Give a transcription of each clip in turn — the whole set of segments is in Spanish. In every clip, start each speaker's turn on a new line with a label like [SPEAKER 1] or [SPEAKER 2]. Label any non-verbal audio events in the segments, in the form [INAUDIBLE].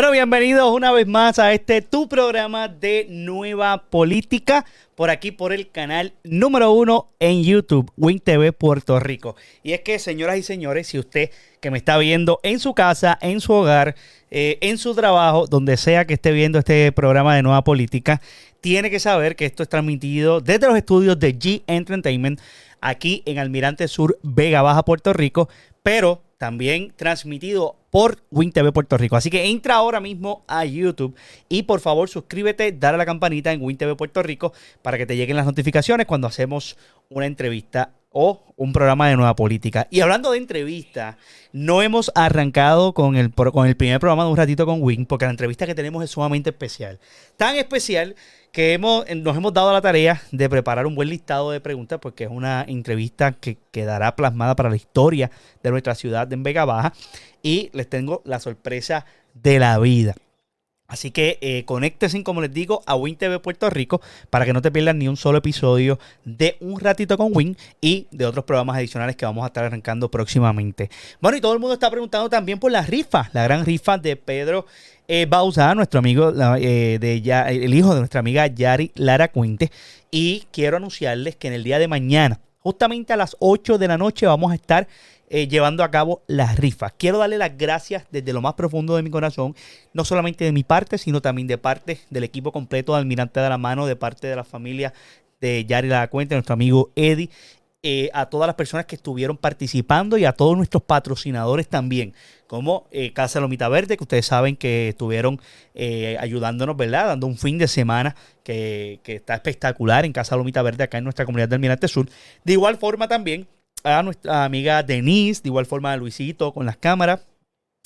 [SPEAKER 1] Bueno, bienvenidos una vez más a este tu programa de Nueva Política, por aquí por el canal número uno en YouTube, Win TV Puerto Rico. Y es que, señoras y señores, si usted que me está viendo en su casa, en su hogar, eh, en su trabajo, donde sea que esté viendo este programa de Nueva Política, tiene que saber que esto es transmitido desde los estudios de G Entertainment, aquí en Almirante Sur, Vega Baja, Puerto Rico, pero también transmitido por WinTV Puerto Rico. Así que entra ahora mismo a YouTube y por favor suscríbete, dale a la campanita en WinTV Puerto Rico para que te lleguen las notificaciones cuando hacemos una entrevista o un programa de nueva política. Y hablando de entrevista, no hemos arrancado con el, con el primer programa de un ratito con Win, porque la entrevista que tenemos es sumamente especial. Tan especial que hemos, nos hemos dado la tarea de preparar un buen listado de preguntas, porque es una entrevista que quedará plasmada para la historia de nuestra ciudad en Vega Baja. Y les tengo la sorpresa de la vida. Así que eh, como les digo, a Win TV Puerto Rico para que no te pierdas ni un solo episodio de Un Ratito con Win y de otros programas adicionales que vamos a estar arrancando próximamente. Bueno, y todo el mundo está preguntando también por la rifa, la gran rifa de Pedro eh, Bausa, nuestro amigo, eh, de ya, el hijo de nuestra amiga Yari Lara Cuente. Y quiero anunciarles que en el día de mañana, justamente a las 8 de la noche, vamos a estar eh, llevando a cabo las rifas. Quiero darle las gracias desde lo más profundo de mi corazón, no solamente de mi parte, sino también de parte del equipo completo de Almirante de la Mano, de parte de la familia de Yari La Cuenta, nuestro amigo Eddie. Eh, a todas las personas que estuvieron participando y a todos nuestros patrocinadores también, como eh, Casa Lomita Verde, que ustedes saben que estuvieron ayudándonos, ¿verdad? Dando un fin de semana que, que está espectacular en Casa Lomita Verde, acá en nuestra comunidad del Almirante Sur. De igual forma también a nuestra amiga Denise, de igual forma a Luisito con las cámaras.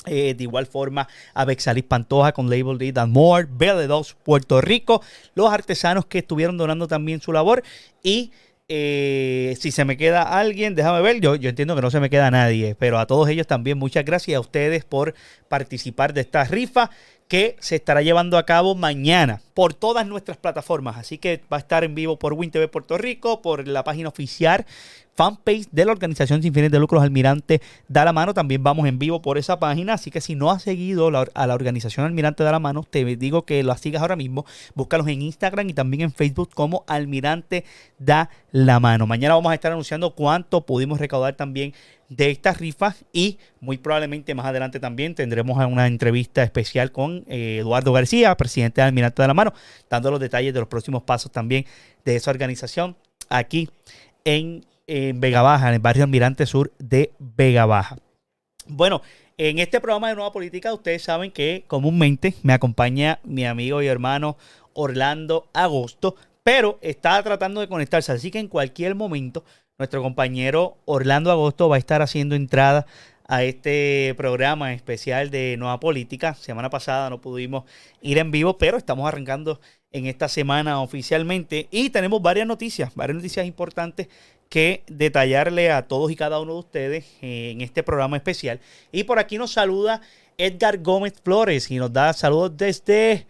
[SPEAKER 1] Eh, de igual forma a Bexalis Pantoja con Label D and More, BL2 Puerto Rico, los artesanos que estuvieron donando también su labor y eh, si se me queda alguien, déjame ver, yo, yo entiendo que no se me queda nadie, pero a todos ellos también muchas gracias a ustedes por participar de esta rifa que se estará llevando a cabo mañana por todas nuestras plataformas. Así que va a estar en vivo por WinTV Puerto Rico, por la página oficial fanpage de la organización sin fines de lucros Almirante Da la Mano. También vamos en vivo por esa página. Así que si no has seguido a la organización Almirante Da la Mano, te digo que lo sigas ahora mismo. Búscalos en Instagram y también en Facebook como Almirante Da la Mano. Mañana vamos a estar anunciando cuánto pudimos recaudar también de estas rifas y muy probablemente más adelante también tendremos una entrevista especial con eh, Eduardo García, presidente de Almirante de la Mano, dando los detalles de los próximos pasos también de esa organización aquí en en Vega Baja, en el barrio Almirante Sur de Vega Baja. Bueno, en este programa de Nueva Política, ustedes saben que comúnmente me acompaña mi amigo y hermano Orlando Agosto, pero está tratando de conectarse, así que en cualquier momento nuestro compañero Orlando Agosto va a estar haciendo entrada a este programa especial de Nueva Política. Semana pasada no pudimos ir en vivo, pero estamos arrancando en esta semana oficialmente y tenemos varias noticias, varias noticias importantes que detallarle a todos y cada uno de ustedes en este programa especial. Y por aquí nos saluda Edgar Gómez Flores y nos da saludos desde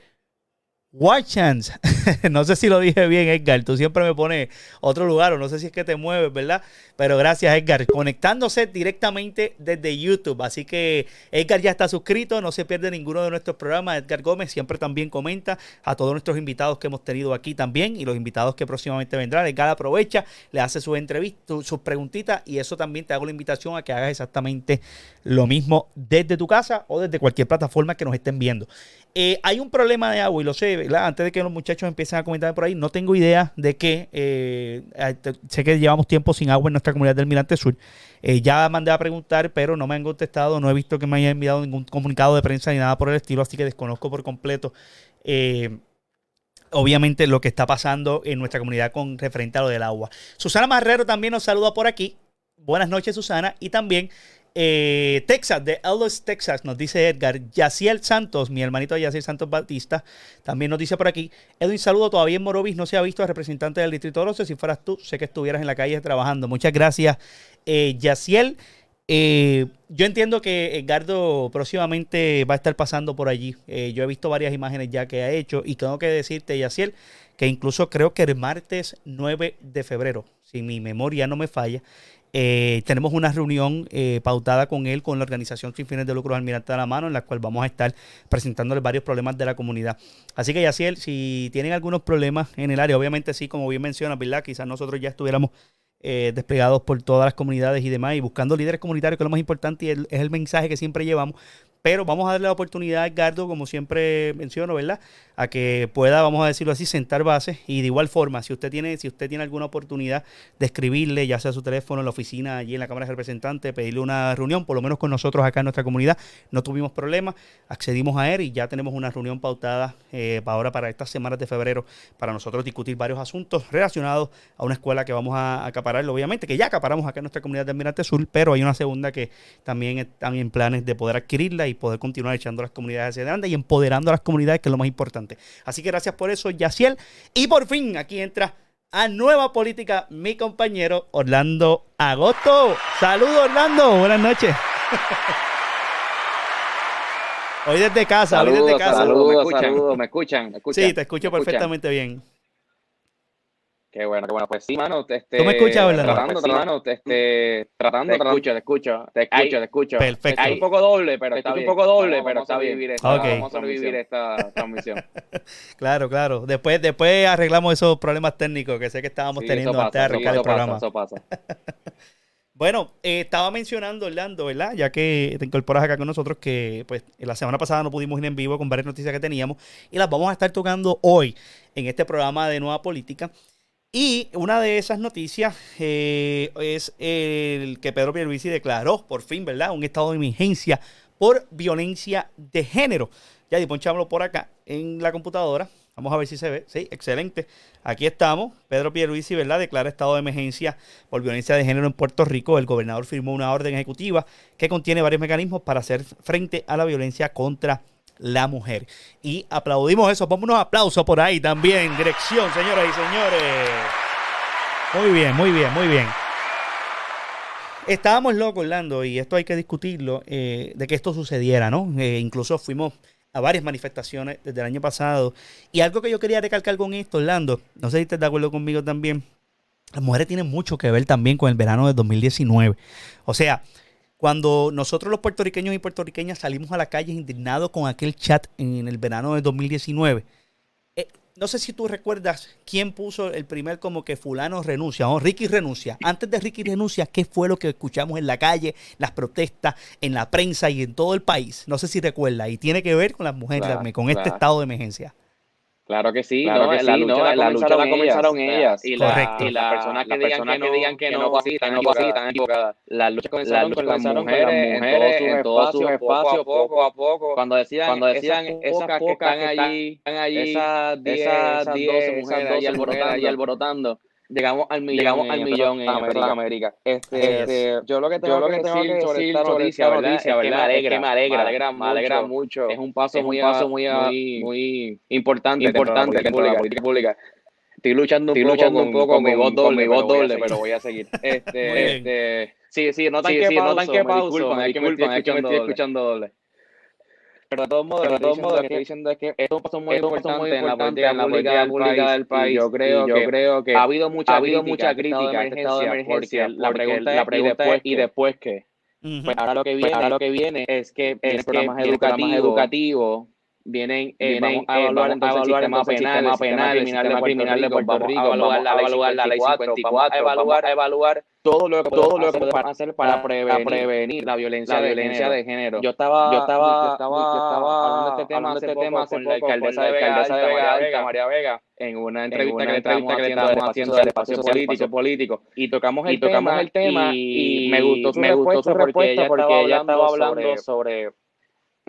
[SPEAKER 1] Chance. [LAUGHS] no sé si lo dije bien, Edgar. Tú siempre me pones otro lugar o no sé si es que te mueves, ¿verdad? Pero gracias, Edgar. Conectándose directamente desde YouTube. Así que Edgar ya está suscrito, no se pierde ninguno de nuestros programas. Edgar Gómez siempre también comenta a todos nuestros invitados que hemos tenido aquí también y los invitados que próximamente vendrán. Edgar aprovecha, le hace sus entrevistas, sus preguntitas y eso también te hago la invitación a que hagas exactamente lo mismo desde tu casa o desde cualquier plataforma que nos estén viendo. Eh, hay un problema de agua y lo sé, Antes de que los muchachos empiecen a comentar por ahí, no tengo idea de qué. Eh, sé que llevamos tiempo sin agua en nuestra comunidad del Mirante Sur. Eh, ya mandé a preguntar, pero no me han contestado. No he visto que me hayan enviado ningún comunicado de prensa ni nada por el estilo, así que desconozco por completo. obviamente lo que está pasando en nuestra comunidad con referente a lo del agua. Susana Marrero también nos saluda por aquí. Buenas noches, Susana. Y también eh, Texas, de Ellis, Texas, nos dice Edgar. Yaciel Santos, mi hermanito Yaciel Santos Batista, también nos dice por aquí. Edwin, saludo. Todavía en Morovis no se ha visto al representante del Distrito 12. Si fueras tú, sé que estuvieras en la calle trabajando. Muchas gracias, eh, Yaciel. Eh, yo entiendo que Edgardo próximamente va a estar pasando por allí. Eh, yo he visto varias imágenes ya que ha hecho y tengo que decirte, Yaciel, que incluso creo que el martes 9 de febrero, si mi memoria no me falla, Eh, tenemos una reunión eh, pautada con él, con la organización sin fines de lucro Almirante de la Mano, en la cual vamos a estar presentándole varios problemas de la comunidad. Así que, Yaciel, si tienen algunos problemas en el área, obviamente sí, como bien menciona, ¿verdad? Quizás nosotros ya estuviéramos eh, desplegados por todas las comunidades y demás, y buscando líderes comunitarios, que es lo más importante y es el mensaje que siempre llevamos. Pero vamos a darle la oportunidad a Edgardo, como siempre menciono, ¿verdad? A que pueda, vamos a decirlo así, sentar bases. Y de igual forma, si usted tiene, si usted tiene alguna oportunidad de escribirle, ya sea su teléfono en la oficina, allí en la Cámara de Representantes, pedirle una reunión, por lo menos con nosotros acá en nuestra comunidad, no tuvimos problemas, accedimos a él y ya tenemos una reunión pautada eh, para ahora, para estas semanas de febrero, para nosotros discutir varios asuntos relacionados a una escuela que vamos a acaparar, obviamente, que ya acaparamos acá en nuestra comunidad de Almirante Sur, pero hay una segunda que también están en planes de poder adquirirla y poder continuar echando las comunidades hacia adelante y empoderando a las comunidades, que es lo más importante. Así que gracias por eso, Yaciel. Y por fin, aquí entra a Nueva Política mi compañero Orlando Agosto. Saludos, Orlando. Buenas noches. [LAUGHS] Hoy desde casa, hoy desde casa.
[SPEAKER 2] Saludos, ¿me escuchan? Saludos, ¿me escuchan? ¿me escuchan?
[SPEAKER 1] Sí, te escucho perfectamente bien.
[SPEAKER 2] Qué bueno, qué bueno. Pues sí, mano. Este,
[SPEAKER 1] ¿Tú me escuchas, verdad?
[SPEAKER 2] Tratando,
[SPEAKER 1] pues
[SPEAKER 2] mano. Este, tratando, te escucho, te escucho, te escucho, te escucho.
[SPEAKER 1] Perfecto.
[SPEAKER 2] Hay un poco doble, pero está
[SPEAKER 1] un
[SPEAKER 2] poco doble, pero está bien. Vamos a vivir esta [LAUGHS] transmisión.
[SPEAKER 1] claro, claro. Después, después arreglamos esos problemas técnicos que sé que estábamos teniendo antes de arreglar el programa.
[SPEAKER 2] Eso pasa. [LAUGHS]
[SPEAKER 1] Bueno, eh, estaba mencionando, Orlando, ¿verdad? Ya que te incorporas acá con nosotros, que pues la semana pasada no pudimos ir en vivo con varias noticias que teníamos y las vamos a estar tocando hoy en este programa de Nueva Política. Y una de esas noticias eh, es el que Pedro Pierluisi declaró, por fin, ¿verdad? Un estado de emergencia por violencia de género. Ya ponchámoslo por acá en la computadora. Vamos a ver si se ve. Sí, excelente. Aquí estamos. Pedro Pierluisi, ¿verdad? Declara estado de emergencia por violencia de género en Puerto Rico. El gobernador firmó una orden ejecutiva que contiene varios mecanismos para hacer frente a la violencia contra la mujer. Y aplaudimos eso. Pongo unos aplausos por ahí también. Dirección, señoras y señores. Muy bien, muy bien, muy bien. Estábamos locos, Orlando, y esto hay que discutirlo, eh, de que esto sucediera, ¿no? Eh, incluso fuimos a varias manifestaciones desde el año pasado. Y algo que yo quería recalcar con esto, Orlando, no sé si estás de acuerdo conmigo también, las mujeres tienen mucho que ver también con el verano de 2019. O sea, cuando nosotros los puertorriqueños y puertorriqueñas salimos a la calle indignados con aquel chat en el verano de 2019, eh, no sé si tú recuerdas quién puso el primer como que fulano renuncia o Ricky renuncia. Antes de Ricky renuncia, ¿qué fue lo que escuchamos en la calle, las protestas, en la prensa y en todo el país? No sé si recuerda. Y tiene que ver con las mujeres, con este estado de emergencia.
[SPEAKER 2] Claro que sí, claro que la, lucha, la, lucha la comenzaron ellas. Y, la, y las personas que, digan, que, no, digan que, no, así, están equivocadas. Las luchas comenzaron, con las mujeres, en todos sus espacios, poco a poco. Cuando decían, cuando decían esas pocas que están allí, esas 10, esas 12 mujeres ahí alborotando llegamos al millón, llegamos al millón en, América. América. Este, este, yo lo que tengo, lo que, que decir sobre esta noticia, ¿verdad? noticia. Es que me alegra, es que me alegra, me alegra, me alegra mucho. Es un paso, es muy, un paso muy, muy, muy importante, importante de la política pública. Estoy luchando un, Estoy poco, luchando con, un poco con, mi voz doble, mi voz doble, pero voy a seguir. [LAUGHS] Este, este, sí, sí, no tan sí, que sí, pauso, no tan que pauso, disculpan, es que me estoy escuchando doble. Pero de todos modos, de todos modos, lo que estoy diciendo es que esto es un paso muy importante en la política, pública del país. Yo creo, yo que, creo que ha habido mucha, ha habido mucha crítica a este estado de emergencia. Porque la pregunta, la pregunta es, ¿y después qué? Pues ahora lo que viene, ahora lo que viene es que es programas educativos vienen, eh, vienen a evaluar, a evaluar el sistema penal, el penal, criminal, criminal de Puerto Rico, a evaluar la, evaluar la ley 54, a evaluar, a evaluar todo lo que todo lo que podemos hacer para prevenir, prevenir la violencia, la violencia de, género. Yo estaba, yo estaba, yo estaba, yo estaba hablando de este tema, hace, este tema con la alcaldesa de Vega, Vega, María Vega, en una entrevista, en una que, entrevista que le estábamos haciendo del espacio político, político, y tocamos el, y tocamos tema, el tema, y, me gustó me gustó su respuesta porque ella estaba hablando sobre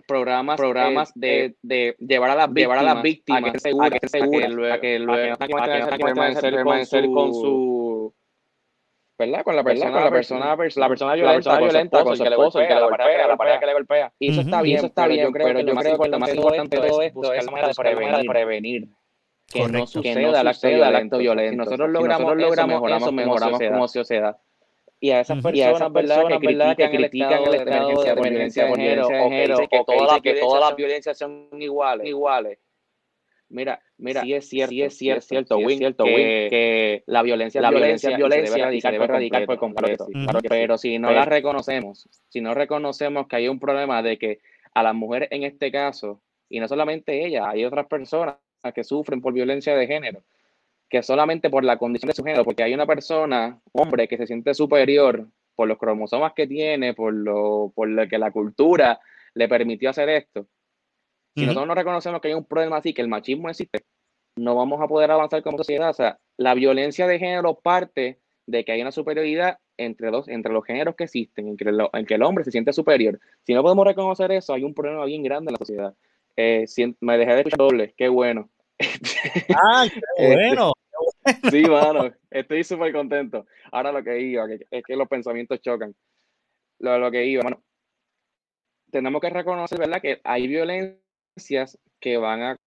[SPEAKER 2] programas, programas de, de, llevar a las víctimas, llevar a las víctimas a que se a que, segura, a que luego, a que luego, que, que permanecer con su ¿verdad? Con la persona, con la persona, la persona, la persona violenta, la persona violenta con su esposo, el que le golpea, la pareja que le golpea. Y eso está bien, eso está bien, pero yo creo que lo más importante de todo esto es buscar de prevenir. que no suceda el acto violento. Nosotros logramos, logramos eso, mejoramos como sociedad y a esas personas, ¿verdad? que, ¿verdad? que critican el estado de emergencia por género, o que, que, todas las violencias son iguales, iguales. Mira, mira, sí es cierto, sí es cierto, cierto, Win, cierto que, que, la violencia, la violencia, violencia, violencia debe erradicar por completo. Pero si no la reconocemos, si no reconocemos que hay un problema de que a las mujeres en este caso, y no solamente ella, hay otras personas que sufren por violencia de género, que solamente por la condición de su género, porque hay una persona, hombre, que se siente superior por los cromosomas que tiene, por lo, por lo que la cultura le permitió hacer esto. Si nosotros no reconocemos que hay un problema así, que el machismo existe, no vamos a poder avanzar como sociedad. O sea, la violencia de género parte de que hay una superioridad entre, dos, entre los géneros que existen, en que, en que el hombre se siente superior. Si no podemos reconocer eso, hay un problema bien grande en la sociedad. Eh, me dejé de escuchar doble, qué bueno.
[SPEAKER 1] Ah, qué [LAUGHS] este, bueno.
[SPEAKER 2] Sí, mano, estoy súper contento. Ahora lo que iba, es que los pensamientos chocan. Lo, lo que iba, bueno, tenemos que reconocer, ¿verdad?, que hay violencias que van a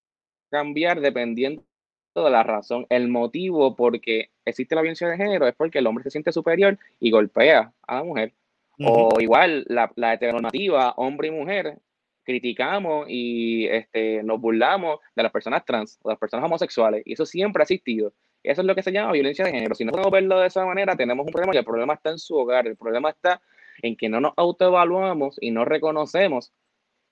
[SPEAKER 2] cambiar dependiendo de la razón. El motivo por qué existe la violencia de género es porque el hombre se siente superior y golpea a la mujer. O igual, la, la heteronormativa, hombre y mujer, criticamos y este, nos burlamos de las personas trans o de las personas homosexuales. Y eso siempre ha existido. Eso es lo que se llama violencia de género. Si no podemos verlo de esa manera, tenemos un problema y el problema está en su hogar. El problema está en que no nos autoevaluamos y no reconocemos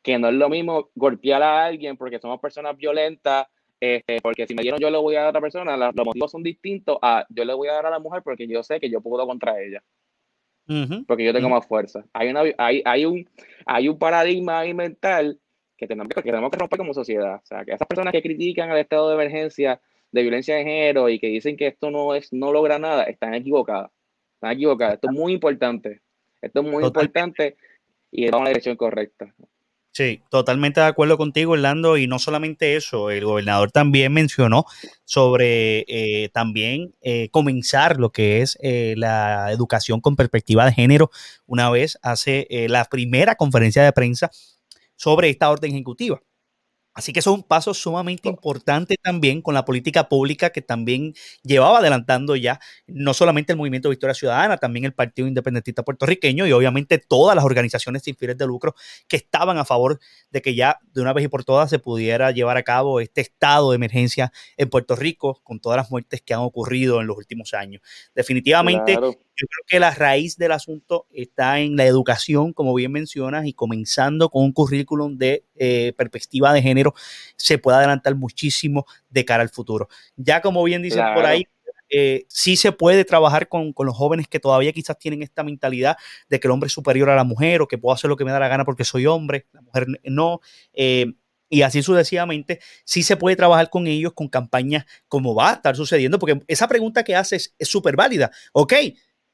[SPEAKER 2] que no es lo mismo golpear a alguien porque somos personas violentas, este, porque si me dieron yo le voy a dar a otra persona, los motivos son distintos a yo le voy a dar a la mujer porque yo sé que yo puedo contra ella porque yo tengo más fuerza. Hay, una, hay, hay, un, hay un paradigma ahí mental que tenemos que, que tenemos que romper como sociedad. O sea, que esas personas que critican el estado de emergencia de violencia de género y que dicen que esto no, es, no logra nada, están equivocadas. Están equivocadas. Esto es muy importante. Esto es muy importante y vamos en la dirección correcta.
[SPEAKER 1] Sí, totalmente de acuerdo contigo, Orlando. Y no solamente eso, el gobernador también mencionó sobre eh, también eh, comenzar lo que es eh, la educación con perspectiva de género una vez hace la primera conferencia de prensa sobre esta orden ejecutiva. Así que eso es un paso sumamente importante también con la política pública que también llevaba adelantando ya no solamente el Movimiento Victoria Ciudadana, también el Partido Independentista Puertorriqueño y obviamente todas las organizaciones sin fines de lucro que estaban a favor de que ya de una vez y por todas se pudiera llevar a cabo este estado de emergencia en Puerto Rico con todas las muertes que han ocurrido en los últimos años. Definitivamente yo creo que la raíz del asunto está en la educación, como bien mencionas, y comenzando con un currículum de eh, perspectiva de género, se puede adelantar muchísimo de cara al futuro. Ya como bien dicen por ahí, eh, sí se puede trabajar con, los jóvenes que todavía quizás tienen esta mentalidad de que el hombre es superior a la mujer o que puedo hacer lo que me da la gana porque soy hombre, la mujer no. Eh, y así sucesivamente, sí se puede trabajar con ellos con campañas como va a estar sucediendo, porque esa pregunta que haces es súper válida. Ok,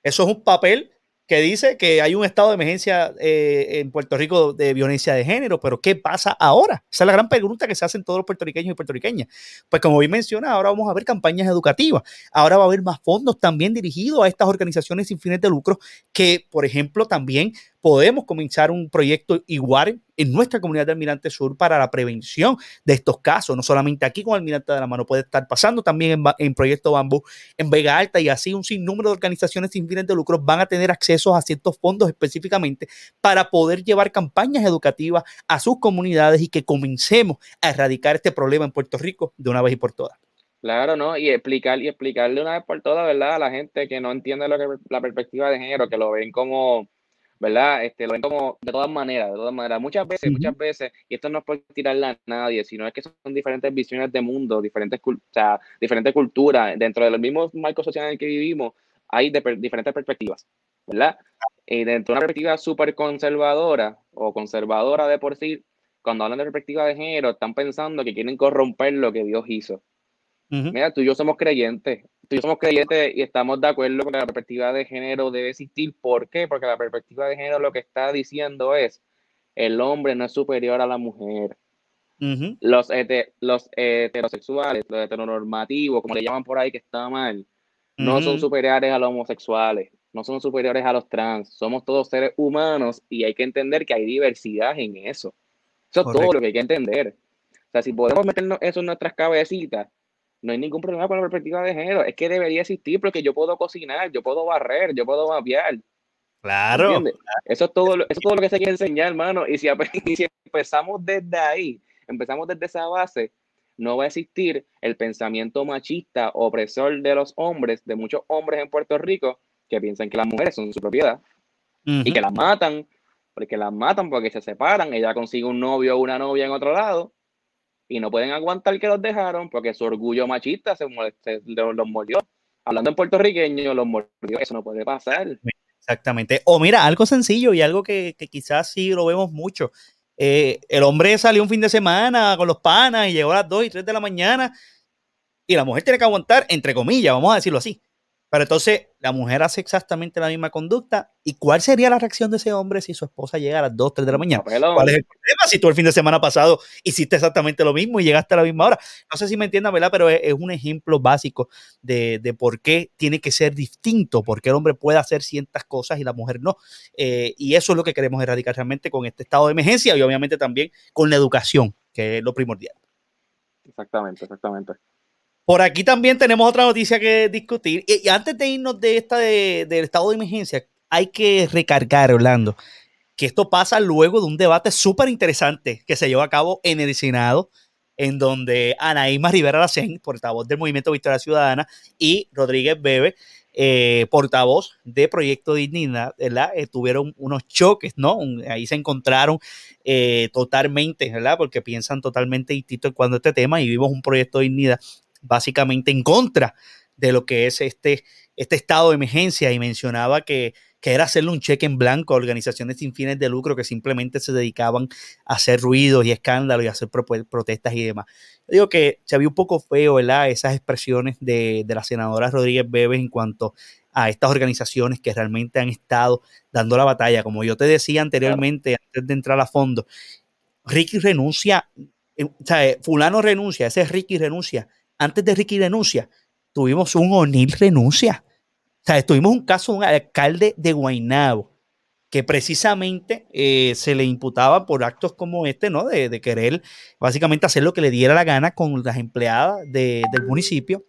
[SPEAKER 1] eso es un papel que dice que hay un estado de emergencia eh, en Puerto Rico de violencia de género, pero ¿qué pasa ahora? Esa es la gran pregunta que se hacen todos los puertorriqueños y puertorriqueñas. Pues como bien menciona, ahora vamos a ver campañas educativas, ahora va a haber más fondos también dirigidos a estas organizaciones sin fines de lucro que, por ejemplo, también podemos comenzar un proyecto igual en nuestra comunidad de Almirante Sur para la prevención de estos casos, no solamente aquí con Almirante de la Mano, puede estar pasando también en, Proyecto Bambú, en Vega Alta y así un sinnúmero de organizaciones sin fines de lucro van a tener acceso a ciertos fondos específicamente para poder llevar campañas educativas a sus comunidades y que comencemos a erradicar este problema en Puerto Rico de una vez y por todas.
[SPEAKER 2] Claro, ¿no? Y explicar y explicarle una vez por todas, ¿verdad? A la gente que no entiende lo que la perspectiva de género, que lo ven como ¿verdad? Este, lo ven como de todas maneras, de todas maneras. Muchas veces, muchas veces, y esto no es por tirarle a nadie, sino es que son diferentes visiones de mundo, diferentes, o sea, diferentes culturas. Dentro del mismo marco social en el que vivimos, hay diferentes perspectivas, ¿verdad? Y dentro de una perspectiva súper conservadora o conservadora de por sí, cuando hablan de perspectiva de género, están pensando que quieren corromper lo que Dios hizo. Mira, tú y yo somos creyentes, tú y yo somos creyentes y estamos de acuerdo con que la perspectiva de género debe existir. ¿Por qué? Porque la perspectiva de género lo que está diciendo es, el hombre no es superior a la mujer. los, los heterosexuales, los heteronormativos, como le llaman por ahí que está mal, no son superiores a los homosexuales, no son superiores a los trans, somos todos seres humanos y hay que entender que hay diversidad en eso. Eso es todo lo que hay que entender. O sea, si podemos meternos eso en nuestras cabecitas, no hay ningún problema con la perspectiva de género. Es que debería existir porque yo puedo cocinar, yo puedo barrer, yo puedo mapear.
[SPEAKER 1] Claro.
[SPEAKER 2] Eso es todo, eso es todo lo que se quiere enseñar, hermano. Y si, [LAUGHS] y si empezamos desde ahí, empezamos desde esa base, no va a existir el pensamiento machista opresor de los hombres, de muchos hombres en Puerto Rico, que piensan que las mujeres son su propiedad y que las matan, porque las matan porque se separan, ella consigue un novio o una novia en otro lado y no pueden aguantar que los dejaron porque su orgullo machista se, los mordió. Hablando en puertorriqueño, los mordió, eso no puede pasar.
[SPEAKER 1] Exactamente. O mira, algo sencillo y algo que, quizás sí lo vemos mucho. Eh, el hombre salió un fin de semana con los panas y llegó a las 2 y 3 de la mañana y la mujer tiene que aguantar, entre comillas, vamos a decirlo así. Pero entonces la mujer hace exactamente la misma conducta. ¿Y cuál sería la reacción de ese hombre si su esposa llega a las 2, 3 de la mañana? ¿Cuál es el problema si tú el fin de semana pasado hiciste exactamente lo mismo y llegaste a la misma hora? No sé si me entiendan, ¿verdad? Pero es, un ejemplo básico de, por qué tiene que ser distinto, por qué el hombre puede hacer ciertas cosas y la mujer no. Eh, y eso es lo que queremos erradicar realmente con este estado de emergencia y obviamente también con la educación, que es lo primordial.
[SPEAKER 2] Exactamente, exactamente.
[SPEAKER 1] Por aquí también tenemos otra noticia que discutir. Y, antes de irnos de esta del estado de emergencia, hay que recargar, Orlando, que esto pasa luego de un debate súper interesante que se llevó a cabo en el Senado, en donde Anaíma Rivera Lacén, portavoz del Movimiento Victoria Ciudadana, y Rodríguez Bebe, eh, portavoz de Proyecto Dignidad, ¿verdad? Eh, tuvieron unos choques, ¿no? ahí se encontraron eh, totalmente, ¿verdad? Porque piensan totalmente distinto en cuanto a este tema y vimos un Proyecto Dignidad básicamente en contra de lo que es este, este estado de emergencia y mencionaba que, era hacerle un cheque en blanco a organizaciones sin fines de lucro que simplemente se dedicaban a hacer ruidos y escándalos y a hacer protestas y demás. Yo digo que se había un poco feo, ¿verdad? Esas expresiones de, de la senadora Rodríguez Bebes en cuanto a estas organizaciones que realmente han estado dando la batalla. Como yo te decía anteriormente, antes de entrar a fondo, Ricky renuncia, eh, o sea, eh, fulano renuncia, ese Ricky renuncia antes de Ricky renuncia, tuvimos un O'Neill renuncia. O sea, tuvimos un caso de un alcalde de Guaynabo que precisamente eh, se le imputaba por actos como este, ¿no? De, querer básicamente hacer lo que le diera la gana con las empleadas del municipio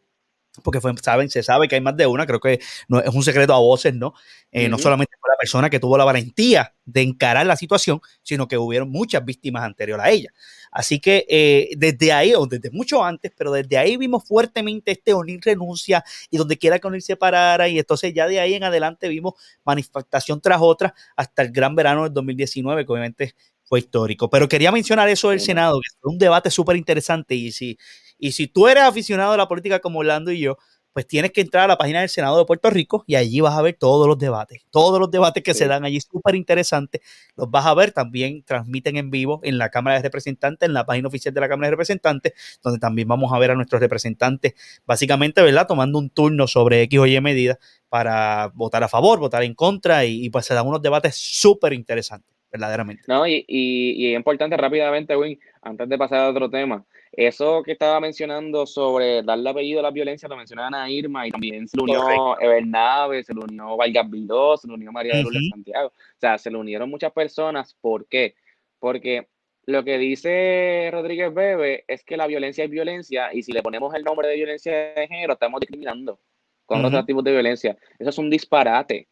[SPEAKER 1] porque fue, saben, se sabe que hay más de una, creo que no, es un secreto a voces, ¿no? Eh, no solamente fue la persona que tuvo la valentía de encarar la situación, sino que hubieron muchas víctimas anteriores a ella. Así que eh, desde ahí, o desde mucho antes, pero desde ahí vimos fuertemente este O'Neill renuncia y donde quiera que O'Neill se parara, y entonces ya de ahí en adelante vimos manifestación tras otra hasta el gran verano del 2019, que obviamente fue histórico. Pero quería mencionar eso del Senado, que fue un debate súper interesante y si y si tú eres aficionado a la política como Orlando y yo, pues tienes que entrar a la página del Senado de Puerto Rico y allí vas a ver todos los debates, todos los debates que se dan allí, súper interesantes, los vas a ver, también transmiten en vivo en la Cámara de Representantes, en la página oficial de la Cámara de Representantes, donde también vamos a ver a nuestros representantes, básicamente, ¿verdad? Tomando un turno sobre X o Y medidas para votar a favor, votar en contra y, pues se dan unos debates súper interesantes, verdaderamente.
[SPEAKER 2] No, y, y, y es importante rápidamente, Win, antes de pasar a otro tema, eso que estaba mencionando sobre darle apellido a la violencia, lo mencionaban a Irma y también se le unió Evernaves, se le unió Valgas Vildó, se le unió María de Lourdes Santiago. O sea, se le unieron muchas personas. ¿Por qué? Porque lo que dice Rodríguez Bebe es que la violencia es violencia y si le ponemos el nombre de violencia de género, estamos discriminando con otros tipos de violencia. Eso es un disparate.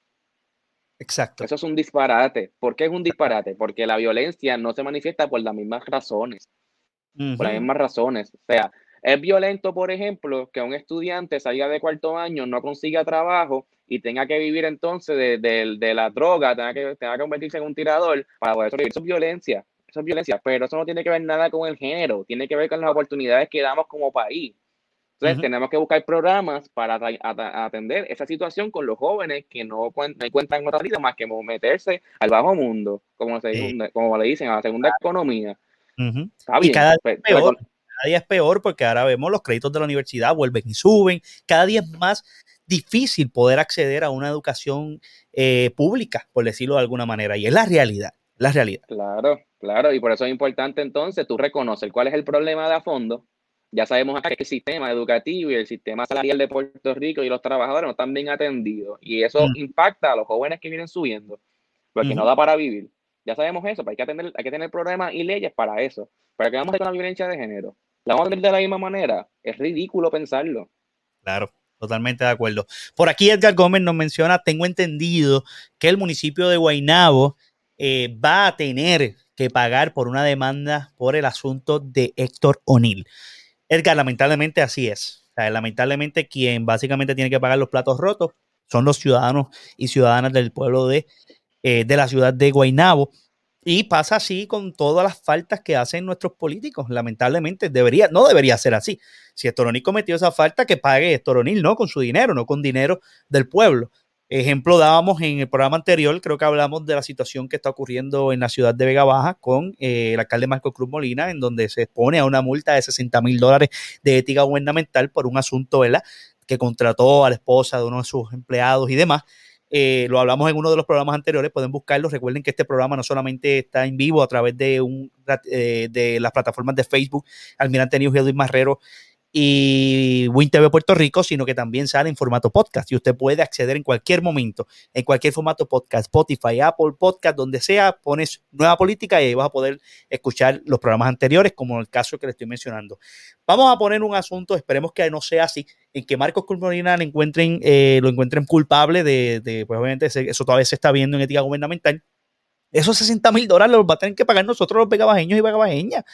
[SPEAKER 1] Exacto.
[SPEAKER 2] Eso es un disparate. ¿Por qué es un disparate? Porque la violencia no se manifiesta por las mismas razones por las mismas razones. O sea, es violento, por ejemplo, que un estudiante salga de cuarto año, no consiga trabajo y tenga que vivir entonces de, la droga, tenga que, tenga que convertirse en un tirador para poder sobrevivir. Eso es violencia, eso es violencia, pero eso no tiene que ver nada con el género, tiene que ver con las oportunidades que damos como país. Entonces, tenemos que buscar programas para atender esa situación con los jóvenes que no, encuentran otra vida más que meterse al bajo mundo, como, como le dicen, a la segunda economía
[SPEAKER 1] y cada día, es peor, cada día es peor porque ahora vemos los créditos de la universidad vuelven y suben. Cada día es más difícil poder acceder a una educación eh, pública, por decirlo de alguna manera. Y es la realidad, la realidad.
[SPEAKER 2] Claro, claro. Y por eso es importante entonces tú reconocer cuál es el problema de a fondo. Ya sabemos que el sistema educativo y el sistema salarial de Puerto Rico y los trabajadores no están bien atendidos. Y eso mm. impacta a los jóvenes que vienen subiendo, porque no da para vivir. Ya sabemos eso, pero hay que, tener, hay que tener programas y leyes para eso. ¿Para que vamos a con la violencia de género? ¿La vamos a tener de la misma manera? Es ridículo pensarlo.
[SPEAKER 1] Claro, totalmente de acuerdo. Por aquí Edgar Gómez nos menciona, tengo entendido que el municipio de Guaynabo eh, va a tener que pagar por una demanda por el asunto de Héctor O'Neill. Edgar, lamentablemente así es. lamentablemente quien básicamente tiene que pagar los platos rotos son los ciudadanos y ciudadanas del pueblo de, eh, de la ciudad de Guaynabo. Y pasa así con todas las faltas que hacen nuestros políticos. Lamentablemente, debería, no debería ser así. Si Estoronil cometió esa falta, que pague Estoronil, ¿no? Con su dinero, no con dinero del pueblo. Ejemplo dábamos en el programa anterior, creo que hablamos de la situación que está ocurriendo en la ciudad de Vega Baja con eh, el alcalde Marco Cruz Molina, en donde se expone a una multa de 60 mil dólares de ética gubernamental por un asunto, ¿verdad? Que contrató a la esposa de uno de sus empleados y demás. Eh, lo hablamos en uno de los programas anteriores, pueden buscarlo. Recuerden que este programa no solamente está en vivo a través de, un, eh, de las plataformas de Facebook, Almirante News y Marrero y WinTV Puerto Rico, sino que también sale en formato podcast y usted puede acceder en cualquier momento, en cualquier formato podcast, Spotify, Apple Podcast, donde sea, pones nueva política y ahí vas a poder escuchar los programas anteriores, como el caso que le estoy mencionando. Vamos a poner un asunto, esperemos que no sea así, en que Marcos Culmorina lo encuentren, eh, lo encuentren culpable de, pues obviamente eso todavía se está viendo en ética gubernamental. Esos 60 mil dólares los va a tener que pagar nosotros los vegabajeños y vegabajeñas.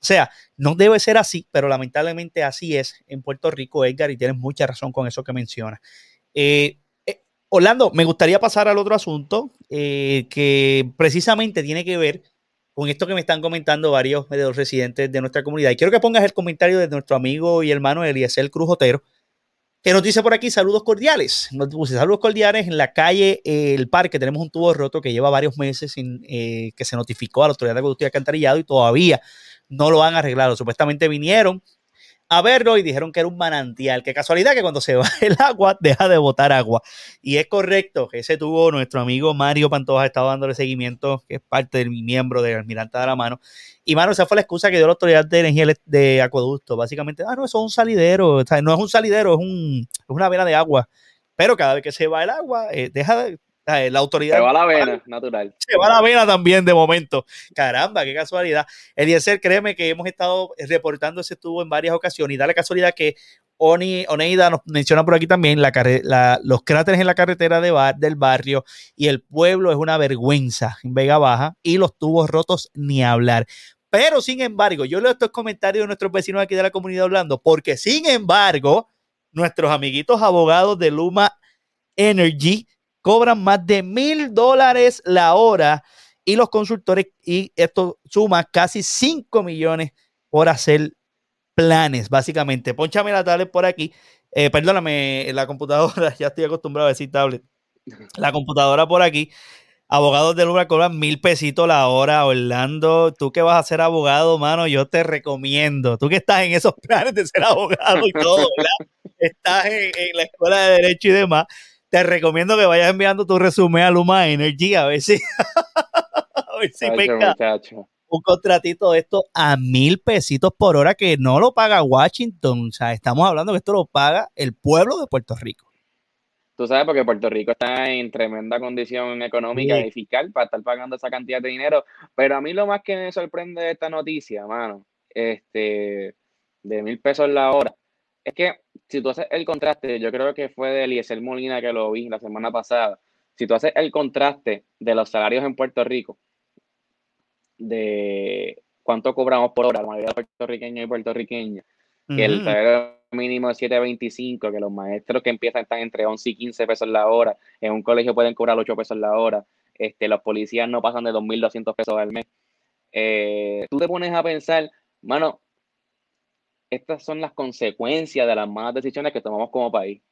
[SPEAKER 1] O sea, no debe ser así, pero lamentablemente así es en Puerto Rico, Edgar, y tienes mucha razón con eso que mencionas. Eh, eh, Orlando, me gustaría pasar al otro asunto que precisamente tiene que ver con esto que me están comentando varios de los residentes de nuestra comunidad. Y quiero que pongas el comentario de nuestro amigo y hermano Eliezer Cruz Otero, que nos dice por aquí saludos cordiales. Nos dice saludos cordiales en la calle El Parque. Tenemos un tubo roto que lleva varios meses sin eh, que se notificó a la autoridad de conducta y alcantarillado y todavía no lo han arreglado. Supuestamente vinieron a verlo y dijeron que era un manantial. Qué casualidad que cuando se [LAUGHS] va el agua deja de botar agua. Y es correcto que ese tuvo nuestro amigo Mario Pantoja, estaba dándole seguimiento, que es parte de mi miembro de Almirante de la Mano. Y mano, esa fue la excusa que dio la autoridad de energía de acueducto. Básicamente, ah, no, eso es un salidero. no es un salidero, es, un, es una vena de agua. Pero cada vez que se va el agua, eh, deja de, la autoridad.
[SPEAKER 2] Se va la vena, natural.
[SPEAKER 1] Se va la vena también de momento. Caramba, qué casualidad. Eliezer, créeme que hemos estado reportando ese tubo en varias ocasiones y da la casualidad que Oni, Oneida nos menciona por aquí también la, los cráteres en la carretera de bar, del barrio y el pueblo es una vergüenza en Vega Baja y los tubos rotos ni hablar. Pero sin embargo, yo leo estos comentarios de nuestros vecinos aquí de la comunidad hablando, porque sin embargo, nuestros amiguitos abogados de Luma Energy cobran más de mil dólares la hora y los consultores, y esto suma casi 5 millones por hacer planes, básicamente. Ponchame la tablet por aquí. Eh, perdóname, la computadora, [LAUGHS] ya estoy acostumbrado a decir tablet. La computadora por aquí. Abogados de Luma cobran mil pesitos la hora, Orlando. Tú que vas a ser abogado, mano, yo te recomiendo. Tú que estás en esos planes de ser abogado y todo, ¿verdad? [LAUGHS] Estás en la escuela de Derecho y demás te recomiendo que vayas enviando tu resumen a Luma Energy a ver si, [LAUGHS] a ver si un contratito de esto a mil pesitos por hora que no lo paga Washington. O sea, estamos hablando que esto lo paga el pueblo de Puerto Rico.
[SPEAKER 2] Tú sabes, porque Puerto Rico está en tremenda condición económica y fiscal para estar pagando esa cantidad de dinero. Pero a mí lo más que me sorprende de esta noticia, mano, este, de mil pesos la hora, es que si tú haces el contraste, yo creo que fue de Eliezer Molina que lo vi la semana pasada. Si tú haces el contraste de los salarios en Puerto Rico, de cuánto cobramos por hora, la mayoría de puertorriqueños y puertorriqueñas, que el salario mínimo es 7.25, que los maestros que empiezan están entre 11 y 15 pesos la hora, en un colegio pueden cobrar 8 pesos la hora, este, los policías no pasan de 2.200 pesos al mes. Eh, tú te pones a pensar, mano, estas son las consecuencias de las malas decisiones que tomamos como país.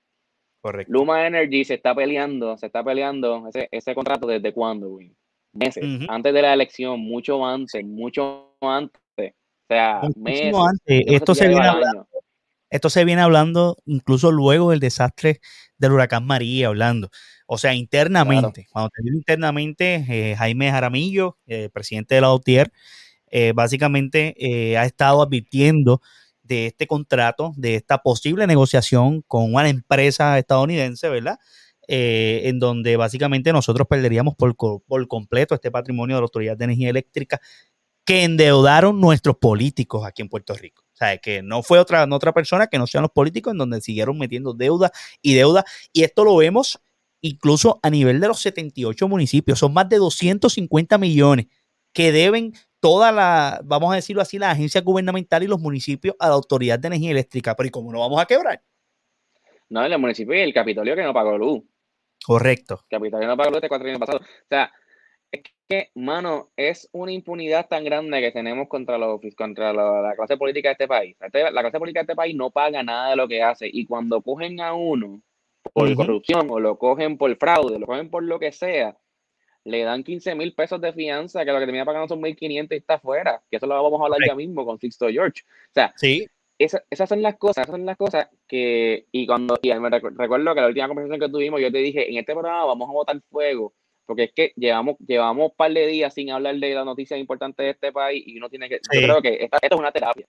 [SPEAKER 2] Correcto. Luma Energy se está peleando, se está peleando ese, ese contrato desde cuándo, güey? Meses, antes de la elección, mucho antes, mucho antes. O sea, meses. Antes.
[SPEAKER 1] Esto se, viene hablando, esto se viene hablando incluso luego del desastre del huracán María, hablando. O sea, internamente, cuando te digo internamente, eh, Jaime Jaramillo, eh, presidente de la OTIER, eh, básicamente ha estado advirtiendo de este contrato, de esta posible negociación con una empresa estadounidense, ¿verdad? Eh, en donde básicamente nosotros perderíamos por, por, completo este patrimonio de la Autoridad de Energía Eléctrica que endeudaron nuestros políticos aquí en Puerto Rico. O sea, que no fue otra, otra persona que no sean los políticos en donde siguieron metiendo deuda y deuda. Y esto lo vemos incluso a nivel de los 78 municipios. Son más de 250 millones que deben toda la, vamos a decirlo así, la agencia gubernamental y los municipios a la Autoridad de Energía Eléctrica. Pero ¿y cómo no vamos a quebrar?
[SPEAKER 2] No, el municipio y el Capitolio que no pagó luz.
[SPEAKER 1] Correcto.
[SPEAKER 2] El Capitolio no pagó luz este cuatro años pasado. O sea, es que, mano, es una impunidad tan grande que tenemos contra, los, contra la, clase política de este país. Este, la clase política de este país no paga nada de lo que hace. Y cuando cogen a uno por corrupción o lo cogen por fraude, lo cogen por lo que sea, le dan 15 mil pesos de fianza, que lo que termina pagando son 1.500 y está afuera. Que eso lo vamos a hablar ya mismo con Sixto George. O sea,
[SPEAKER 1] sí.
[SPEAKER 2] esas son las cosas, esas son las cosas que, y cuando, y me recuerdo que la última conversación que tuvimos, yo te dije, en este programa vamos a botar fuego, porque es que llevamos, llevamos un par de días sin hablar de las noticias importantes de este país y uno tiene que, yo creo que esta, esta es una terapia.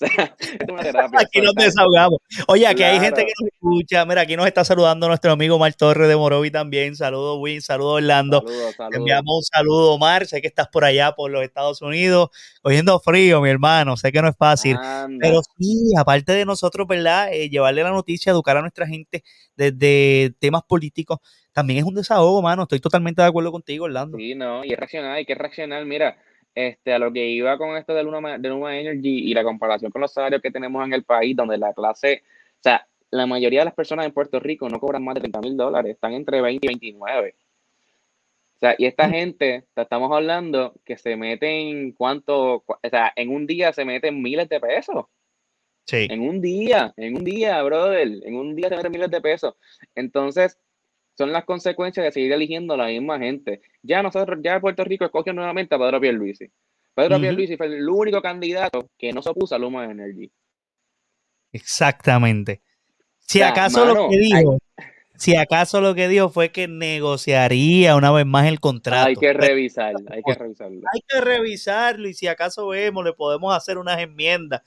[SPEAKER 2] [LAUGHS] [LAUGHS]
[SPEAKER 1] Aquí nos desahogamos. Oye, aquí hay gente que nos escucha. Mira, aquí nos está saludando nuestro amigo Mar Torres de Morovi también. Saludos, Win. Saludos, Orlando. Enviamos un saludo, Omar. Sé que estás por allá, por los Estados Unidos, cogiendo frío, mi hermano. Sé que no es fácil. Pero sí, aparte de nosotros, ¿verdad? Eh, llevarle la noticia, educar a nuestra gente desde temas políticos, también es un desahogo, mano. Estoy totalmente de acuerdo contigo, Orlando.
[SPEAKER 2] Sí, no, y es reaccionar, hay que reaccionar. Mira, este, a lo que iba con esto de Luma, de Luma Energy y la comparación con los salarios que tenemos en el país, donde la clase, o sea, la mayoría de las personas en Puerto Rico no cobran más de 30 mil dólares, están entre 20 y 29. O sea, y esta mm. gente, estamos hablando que se meten cuánto, o sea, en un día se meten miles de pesos.
[SPEAKER 1] Sí.
[SPEAKER 2] En un día, en un día, brother, en un día se meten miles de pesos. Entonces, son las consecuencias de seguir eligiendo a la misma gente. Ya nosotros, ya Puerto Rico escogió nuevamente a Pedro Pierluisi. Pedro Pierluisi fue el único candidato que no se opuso a Luma Energy.
[SPEAKER 1] Exactamente. Si acaso lo que dijo, si acaso lo que dijo fue que negociaría una vez más el contrato.
[SPEAKER 2] Hay que revisarlo, hay que revisarlo.
[SPEAKER 1] Hay que revisarlo y si acaso vemos, le podemos hacer unas enmiendas.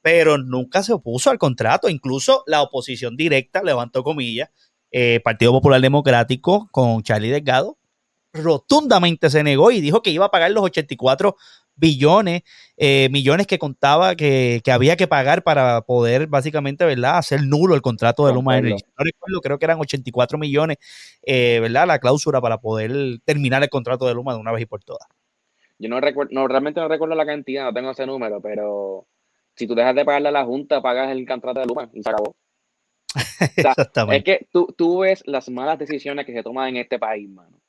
[SPEAKER 1] Pero nunca se opuso al contrato. Incluso la oposición directa, levantó comillas, eh, Partido Popular Democrático con Charlie Delgado, rotundamente se negó y dijo que iba a pagar los 84 billones, eh, millones que contaba que, había que pagar para poder básicamente, ¿verdad?, hacer nulo el contrato de Luma Energy. No recuerdo, creo que eran 84 millones, eh, ¿verdad?, la cláusula para poder terminar el contrato de Luma de una vez y por todas.
[SPEAKER 2] Yo no recuerdo, no, realmente no recuerdo la cantidad, no tengo ese número, pero si tú dejas de pagarle a la Junta, pagas el contrato de Luma y se acabó. Exactamente. [LAUGHS] Es que tú, tú ves las malas decisiones que se toman en este país, mano.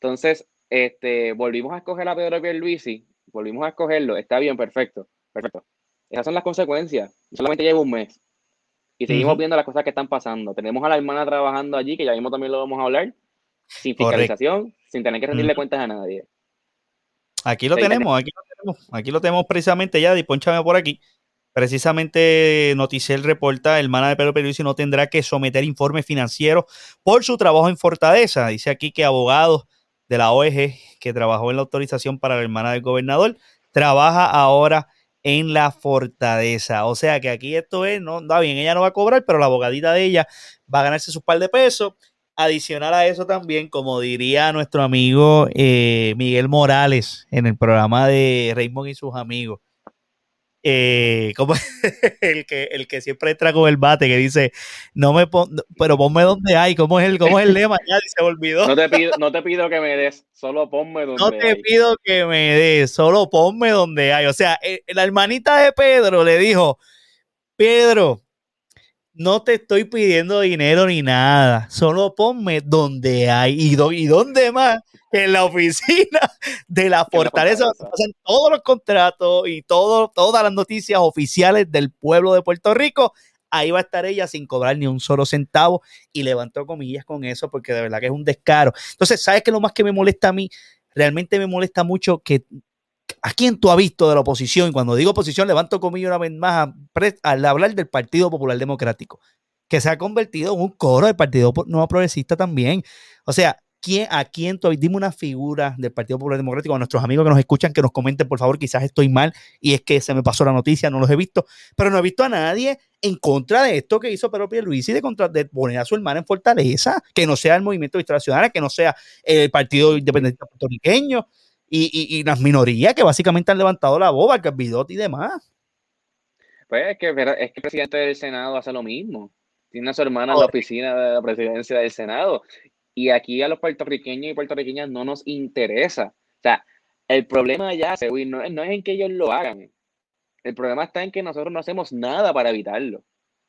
[SPEAKER 2] Entonces, este, volvimos a escoger a Pedro Pierluisi, volvimos a escogerlo, está bien, perfecto, perfecto. Esas son las consecuencias. Solamente lleva un mes. Y seguimos viendo las cosas que están pasando. Tenemos a la hermana trabajando allí, que ya mismo también lo vamos a hablar, sin fiscalización, sin tener que rendirle cuentas a nadie.
[SPEAKER 1] Aquí lo tenemos, aquí lo tenemos, aquí lo tenemos precisamente ya, dispónchame por aquí. Precisamente Noticiel reporta, hermana de Pedro Pierluisi no tendrá que someter informes financieros por su trabajo en Fortaleza. Dice aquí que abogados de la OEG que trabajó en la autorización para la hermana del gobernador trabaja ahora en la Fortaleza. O sea que aquí esto es, no, está bien, ella no va a cobrar, pero la abogadita de ella va a ganarse su par de pesos. Adicional a eso también, como diría nuestro amigo eh, Miguel Morales en el programa de Raymond y sus amigos, eh, como [LAUGHS] el que el que siempre entra con el bate que dice no me pon, pero ponme donde hay cómo es el cómo es el lema ya se olvidó.
[SPEAKER 2] No te pido [LAUGHS] no te pido que me des solo ponme donde
[SPEAKER 1] no te pido que me des solo ponme donde hay. O sea eh, la hermanita de Pedro le dijo Pedro no te estoy pidiendo dinero ni nada, solo ponme donde hay y, y dónde más en la oficina [LAUGHS] de la fortaleza, pasan todos los contratos y todo, todas las noticias oficiales del pueblo de Puerto Rico. Ahí va a estar ella sin cobrar ni un solo centavo y levantó comillas con eso porque de verdad que es un descaro. Entonces, ¿sabes qué lo más que me molesta a mí? Realmente me molesta mucho que ¿A quién tú has visto de la oposición? Y cuando digo oposición, levanto comillas una vez más al hablar del Partido Popular Democrático, que se ha convertido en un coro del Partido Nuevo Progresista también. O sea, ¿quién, ¿a quién tú Dime una figura del Partido Popular Democrático, a nuestros amigos que nos escuchan, que nos comenten, por favor, quizás estoy mal y es que se me pasó la noticia, no los he visto, pero no he visto a nadie en contra de esto que hizo Pedro Pierluisi de, contra, de poner a su hermana en Fortaleza, que no sea el Movimiento Nacional, que no sea el Partido Independiente Puertorriqueño y, las minorías que básicamente han levantado la boba, el Bidotti y demás.
[SPEAKER 2] Pues es que, es que el presidente del Senado hace lo mismo. Tiene a su hermana en la oficina de la presidencia del Senado. Y aquí a los puertorriqueños y puertorriqueñas no nos interesa. O sea, El problema ya, no, no es en que ellos lo hagan. El problema está en que nosotros no hacemos nada para evitarlo.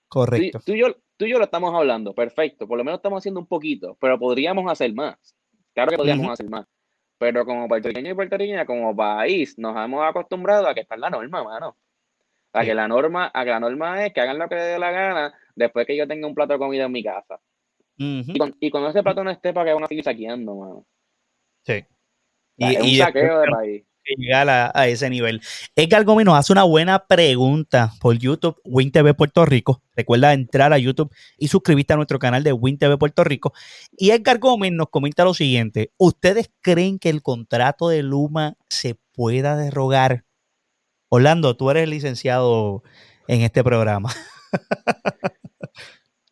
[SPEAKER 1] Correcto.
[SPEAKER 2] Tú, y yo, tú y yo lo estamos hablando, perfecto. Por lo menos estamos haciendo un poquito, pero podríamos hacer más. Claro que podríamos hacer más. Pero como puertorriqueño y puertorriqueña, como país, nos hemos acostumbrado a que está la norma, mano. A que la norma, a que la norma es que hagan lo que les dé la gana después que yo tenga un plato de comida en mi casa. y, con, y, cuando ese plato no esté, ¿para que van a seguir saqueando, mano?
[SPEAKER 1] Sí.
[SPEAKER 2] Y, es un saqueo de país
[SPEAKER 1] llegar a, ese nivel. Edgar Gómez nos hace una buena pregunta por YouTube, WinTV Puerto Rico. Recuerda entrar a YouTube y suscribirte a nuestro canal de WinTV Puerto Rico. Y Edgar Gómez nos comenta lo siguiente: ¿Ustedes creen que el contrato de Luma se pueda derrogar? Orlando, tú eres licenciado en este programa. [LAUGHS]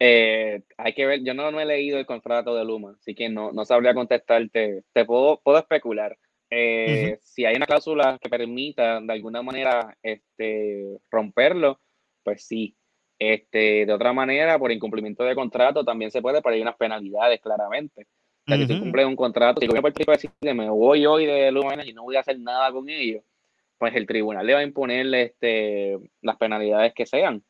[SPEAKER 2] Eh, hay que ver, yo no, he leído el contrato de Luma, así que no, sabría contestarte. Te puedo especular. Eh, si hay una cláusula que permita de alguna manera este, romperlo, pues sí. Este, de otra manera, por incumplimiento de contrato también se puede, pero hay unas penalidades claramente. O sea, si tú un contrato, si el gobierno Puerto decide me voy hoy de Luma y no voy a hacer nada con ellos, pues el tribunal le va a imponer este, las penalidades que sean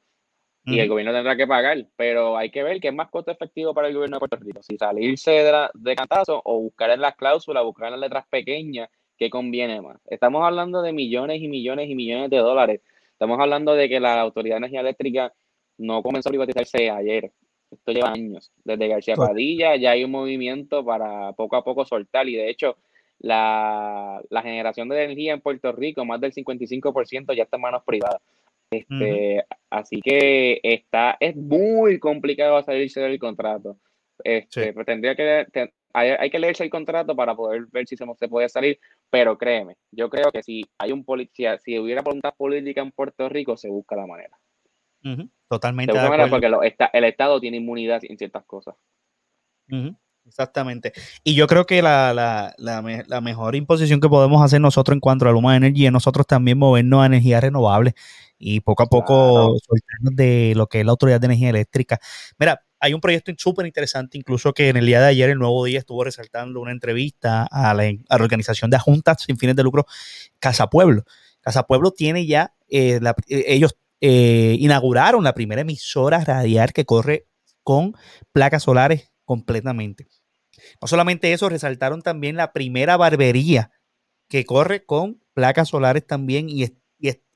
[SPEAKER 2] y el gobierno tendrá que pagar, pero hay que ver qué es más costo efectivo para el gobierno de Puerto Rico, si salirse de, de cantazo o buscar en las cláusulas, buscar en las letras pequeñas, qué conviene más. Estamos hablando de millones y millones y millones de dólares. Estamos hablando de que la Autoridad de Energía Eléctrica no comenzó a privatizarse ayer. Esto lleva años. Desde García Padilla ya hay un movimiento para poco a poco soltar y de hecho la, generación de energía en Puerto Rico, más del 55% ya está en manos privadas. Este, Así que está, es muy complicado salirse del contrato. Este, tendría que, hay, que leerse el contrato para poder ver si se, se puede salir, pero créeme, yo creo que si hay un policía, si hubiera voluntad política en Puerto Rico, se busca la manera.
[SPEAKER 1] Totalmente.
[SPEAKER 2] porque el Estado tiene inmunidad en ciertas cosas.
[SPEAKER 1] Exactamente. Y yo creo que la, la, la, mejor imposición que podemos hacer nosotros en cuanto a Luma Energy es nosotros también movernos a energías renovables y poco a poco soltarnos de lo que es la Autoridad de Energía Eléctrica. Mira, hay un proyecto súper interesante, incluso que en el día de ayer, el Nuevo Día, estuvo resaltando una entrevista a la, organización de juntas sin fines de lucro, Casa Pueblo. Casa Pueblo tiene ya, eh, eh, ellos eh, inauguraron la primera emisora radial que corre con placas solares completamente. No solamente eso, resaltaron también la primera barbería que corre con placas solares también y,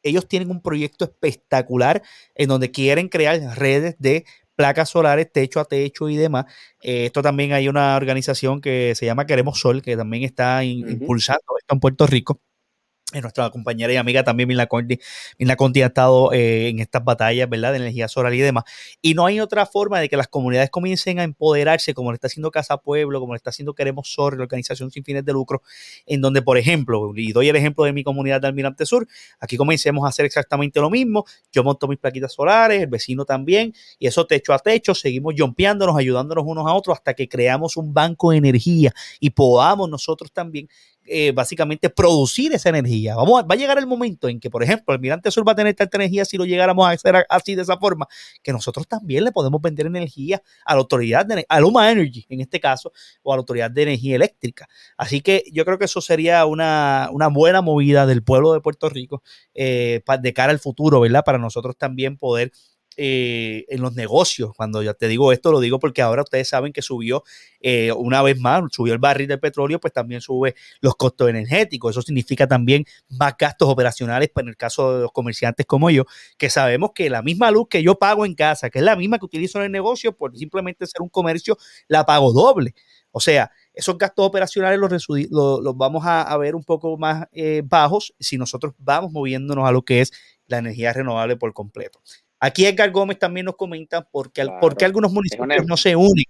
[SPEAKER 1] ellos tienen un proyecto espectacular en donde quieren crear redes de placas solares techo a techo y demás. Eh, esto también hay una organización que se llama Queremos Sol, que también está impulsando esto en Puerto Rico nuestra compañera y amiga también, Milna Conti, Conti ha estado eh, en estas batallas, ¿verdad? De energía solar y demás. Y no hay otra forma de que las comunidades comiencen a empoderarse, como lo está haciendo Casa Pueblo, como lo está haciendo Queremos Sol, la organización sin fines de lucro, en donde, por ejemplo, y doy el ejemplo de mi comunidad de Almirante Sur, aquí comencemos a hacer exactamente lo mismo. Yo monto mis plaquitas solares, el vecino también, y eso techo a techo, seguimos jompeándonos, ayudándonos unos a otros hasta que creamos un banco de energía y podamos nosotros también eh, básicamente producir esa energía. Vamos va a llegar el momento en que, por ejemplo, el Mirante Sur va a tener tanta energía si lo llegáramos a hacer así de esa forma, que nosotros también le podemos vender energía a la autoridad, de, a Luma Energy en este caso, o a la autoridad de energía eléctrica. Así que yo creo que eso sería una, buena movida del pueblo de Puerto Rico eh, de cara al futuro, ¿verdad? Para nosotros también poder eh, en los negocios. Cuando ya te digo esto, lo digo porque ahora ustedes saben que subió eh, una vez más, subió el barril del petróleo, pues también sube los costos energéticos. Eso significa también más gastos operacionales para el caso de los comerciantes como yo, que sabemos que la misma luz que yo pago en casa, que es la misma que utilizo en el negocio, por simplemente ser un comercio, la pago doble. O sea, esos gastos operacionales los, los, vamos a, ver un poco más eh, bajos si nosotros vamos moviéndonos a lo que es la energía renovable por completo. Aquí Edgar Gómez también nos comenta por qué, algunos municipios no se unen.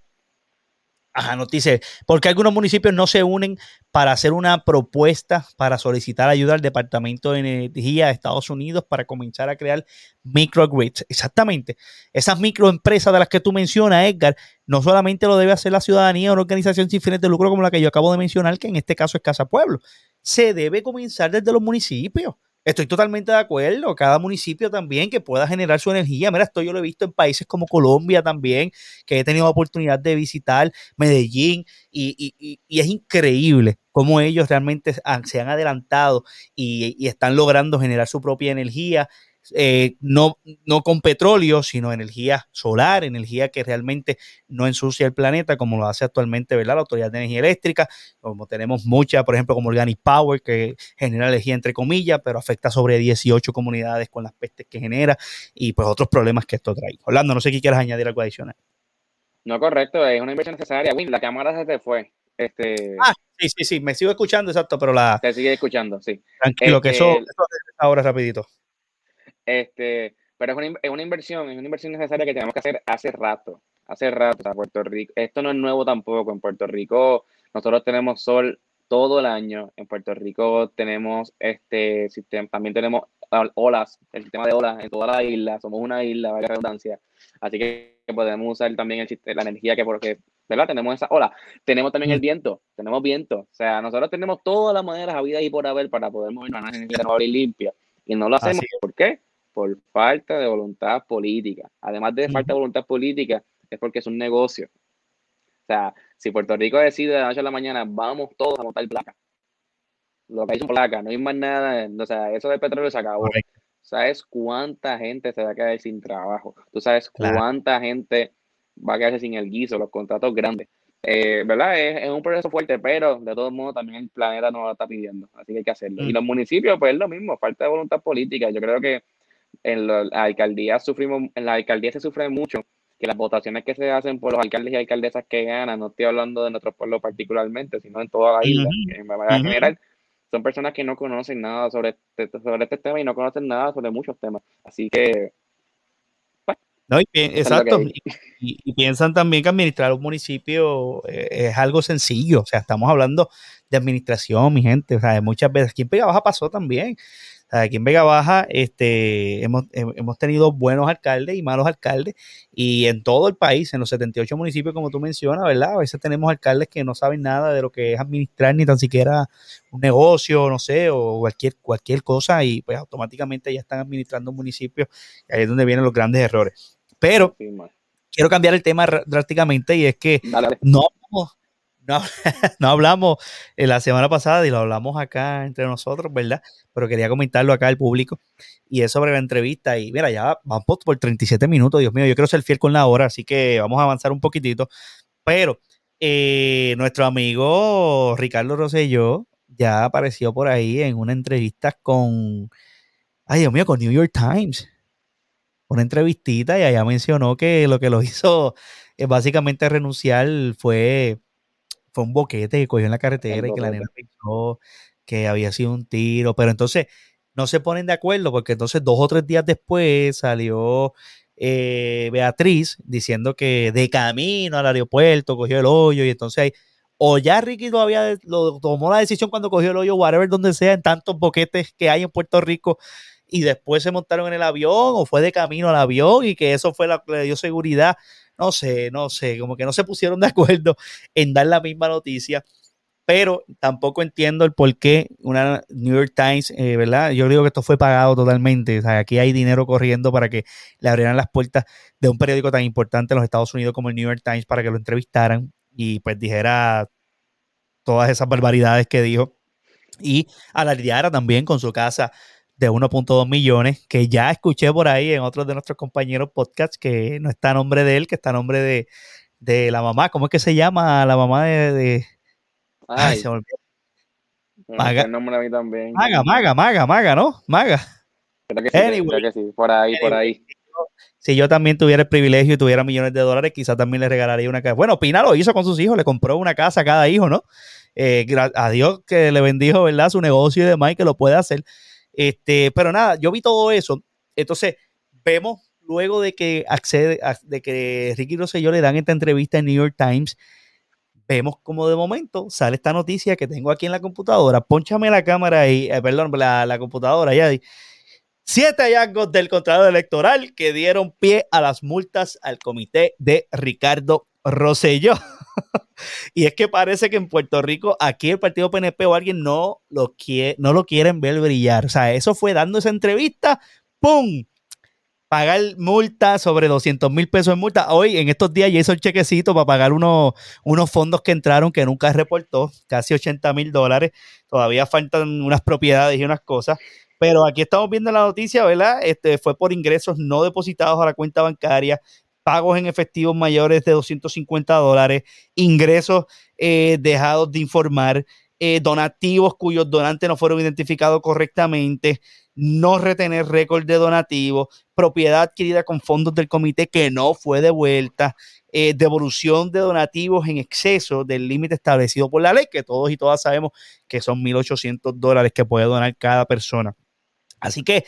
[SPEAKER 1] Ajá, nos dice, ¿por qué algunos municipios no se unen para hacer una propuesta para solicitar ayuda al Departamento de Energía de Estados Unidos para comenzar a crear microgrids? Exactamente. Esas microempresas de las que tú mencionas, Edgar, no solamente lo debe hacer la ciudadanía o una organización sin fines de lucro como la que yo acabo de mencionar, que en este caso es Casa Pueblo. Se debe comenzar desde los municipios Estoy totalmente de acuerdo. Cada municipio también que pueda generar su energía. Mira, esto yo lo he visto en países como Colombia también, que he tenido oportunidad de visitar Medellín y, es increíble cómo ellos realmente se han adelantado y, están logrando generar su propia energía eh, no, no con petróleo, sino energía solar, energía que realmente no ensucia el planeta, como lo hace actualmente ¿verdad? la Autoridad de Energía Eléctrica, como tenemos mucha, por ejemplo, como Organic Power, que genera energía entre comillas, pero afecta sobre 18 comunidades con las pestes que genera y pues otros problemas que esto trae. Orlando, no sé si quieres añadir algo adicional.
[SPEAKER 2] No, correcto, es una inversión necesaria. Win, la cámara se te fue. Este...
[SPEAKER 1] Ah, sí, sí, sí, me sigo escuchando, exacto, pero la...
[SPEAKER 2] Te sigue escuchando, sí.
[SPEAKER 1] Tranquilo, que eso, este, eso ahora rapidito.
[SPEAKER 2] Este, pero es una, es una inversión, es una inversión necesaria que tenemos que hacer hace rato, hace rato. O sea, Puerto Rico, esto no es nuevo tampoco. En Puerto Rico nosotros tenemos sol todo el año. En Puerto Rico tenemos este sistema, también tenemos olas, el sistema de olas en toda la isla. Somos una isla, vaya redundancia. Así que podemos usar también el, la energía que porque, ¿verdad? Tenemos esa ola. Tenemos también el viento, tenemos viento. O sea, nosotros tenemos todas las maneras a vida y por haber para poder movernos a una energía renovable y limpia. Y no lo hacemos. ¿Por qué? Por falta de voluntad política. Además de falta de voluntad política, es porque es un negocio. O sea, si Puerto Rico decide de la noche a la mañana, vamos todos a montar placa. Lo que hay son placas, no hay más nada. O sea, eso de petróleo se acabó. ¿Sabes cuánta gente se va a quedar sin trabajo? ¿Tú sabes cuánta gente va a quedarse sin el guiso, los contratos grandes? Eh, ¿Verdad? Es, un proceso fuerte, pero de todos modos también el planeta nos lo está pidiendo. Así que hay que hacerlo. Y mm. los municipios, pues es lo mismo, falta de voluntad política. Yo creo que en la alcaldía sufrimos, en la alcaldía se sufre mucho que las votaciones que se hacen por los alcaldes y alcaldesas que ganan, no estoy hablando de nuestro pueblo particularmente, sino en toda la isla, en manera general, son personas que no conocen nada sobre este, sobre este tema y no conocen nada sobre muchos temas. Así que...
[SPEAKER 1] no, exacto. Y, piensan también que administrar un municipio eh, es algo sencillo. O sea, estamos hablando de administración, mi gente. O sea, muchas veces aquí en Pega Baja pasó también. Aquí en Vega Baja este, hemos, hemos, tenido buenos alcaldes y malos alcaldes y en todo el país, en los 78 municipios como tú mencionas, ¿verdad? A veces tenemos alcaldes que no saben nada de lo que es administrar ni tan siquiera un negocio, no sé, o cualquier, cualquier cosa y pues automáticamente ya están administrando un municipio y ahí es donde vienen los grandes errores. Pero quiero cambiar el tema drásticamente y es que no no, [LAUGHS] no hablamos eh, la semana pasada y lo hablamos acá entre nosotros, ¿verdad? Pero quería comentarlo acá al público y es sobre la entrevista. Y mira, ya vamos por 37 minutos, Dios mío, yo quiero ser fiel con la hora, así que vamos a avanzar un poquitito. Pero eh, nuestro amigo Ricardo Rosselló ya apareció por ahí en una entrevista con, ay Dios mío, con New York Times. Una entrevistita y allá mencionó que lo que lo hizo eh, básicamente renunciar fue fue un boquete que cogió en la carretera y que la nena pensó que había sido un tiro, pero entonces no se ponen de acuerdo porque entonces dos o tres días después salió eh, Beatriz diciendo que de camino al aeropuerto cogió el hoyo y entonces hay, o ya Ricky todavía lo, tomó la decisión cuando cogió el hoyo, whatever, donde sea, en tantos boquetes que hay en Puerto Rico y después se montaron en el avión o fue de camino al avión y que eso fue lo que le dio seguridad no sé, no sé, como que no se pusieron de acuerdo en dar la misma noticia, pero tampoco entiendo el por qué una New York Times, eh, ¿verdad? Yo digo que esto fue pagado totalmente, o sea, aquí hay dinero corriendo para que le abrieran las puertas de un periódico tan importante en los Estados Unidos como el New York Times para que lo entrevistaran y pues dijera todas esas barbaridades que dijo y alardeara también con su casa de 1.2 millones, que ya escuché por ahí en otros de nuestros compañeros podcasts que no está a nombre de él, que está a nombre de, de la mamá. ¿Cómo es que se llama la mamá de... de...
[SPEAKER 2] Ay, se me olvidó. Maga. El nombre a mí también.
[SPEAKER 1] Maga, Maga, Maga, Maga, ¿no? Maga.
[SPEAKER 2] Creo que sí, creo que sí. Por ahí, por ahí.
[SPEAKER 1] Si yo también tuviera el privilegio y tuviera millones de dólares, quizás también le regalaría una casa. Bueno, Pina lo hizo con sus hijos, le compró una casa a cada hijo, ¿no? Eh, a Dios que le bendijo, ¿verdad? Su negocio y demás y que lo puede hacer. Este, pero nada, yo vi todo eso. Entonces, vemos luego de que accede, de que Ricky Rosselló le dan esta entrevista en New York Times, vemos como de momento sale esta noticia que tengo aquí en la computadora. Pónchame la cámara ahí, eh, perdón, la, computadora ya. Siete hallazgos del contrato electoral que dieron pie a las multas al comité de Ricardo Rosselló. [LAUGHS] y es que parece que en Puerto Rico, aquí el partido PNP o alguien no lo, quiere, no lo quieren ver brillar. O sea, eso fue dando esa entrevista, ¡pum! pagar multa sobre 200 mil pesos en multa. Hoy, en estos días, ya hizo el chequecito para pagar unos, unos fondos que entraron que nunca reportó, casi 80 mil dólares. Todavía faltan unas propiedades y unas cosas. Pero aquí estamos viendo la noticia, ¿verdad? Este fue por ingresos no depositados a la cuenta bancaria, pagos en efectivos mayores de 250 dólares, ingresos eh, dejados de informar, eh, donativos cuyos donantes no fueron identificados correctamente, no retener récord de donativos, propiedad adquirida con fondos del comité que no fue devuelta, eh, devolución de donativos en exceso del límite establecido por la ley, que todos y todas sabemos que son 1.800 dólares que puede donar cada persona. Así que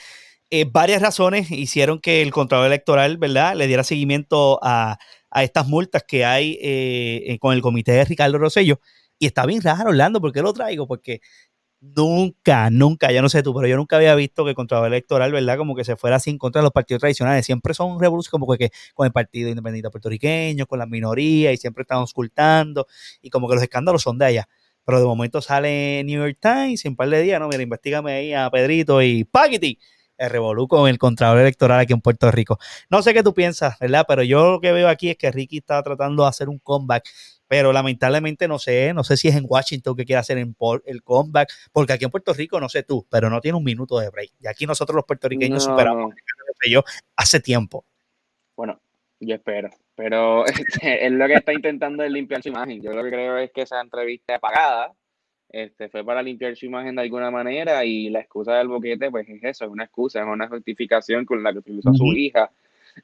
[SPEAKER 1] eh, varias razones hicieron que el Contralor Electoral, ¿verdad?, le diera seguimiento a, estas multas que hay eh, con el comité de Ricardo Rosello. Y está bien raro, Orlando, ¿por qué lo traigo? Porque nunca, nunca, ya no sé tú, pero yo nunca había visto que el Contralor Electoral, ¿verdad? Como que se fuera así en contra de los partidos tradicionales. Siempre son revoluciones como que, con el Partido Independiente Puertorriqueño, con las minorías, y siempre están ocultando, y como que los escándalos son de allá. Pero de momento sale New York Times en un par de días, no, mira, investigame ahí a Pedrito y ¡Paquiti! El revolú con el Contralor Electoral aquí en Puerto Rico. No sé qué tú piensas, ¿verdad? Pero yo lo que veo aquí es que Ricky está tratando de hacer un comeback pero lamentablemente no sé, no sé si es en Washington que quiere hacer el comeback, porque aquí en Puerto Rico, no sé tú, pero no tiene un minuto de break. Y aquí nosotros los puertorriqueños superamos yo hace tiempo.
[SPEAKER 2] Bueno, yo espero, pero [LAUGHS] este, es lo que está intentando es limpiar su imagen. Yo lo que creo es que esa entrevista apagada este, fue para limpiar su imagen de alguna manera y la excusa del boquete, pues es eso, es una excusa, es una justificación con la que utilizó su hija.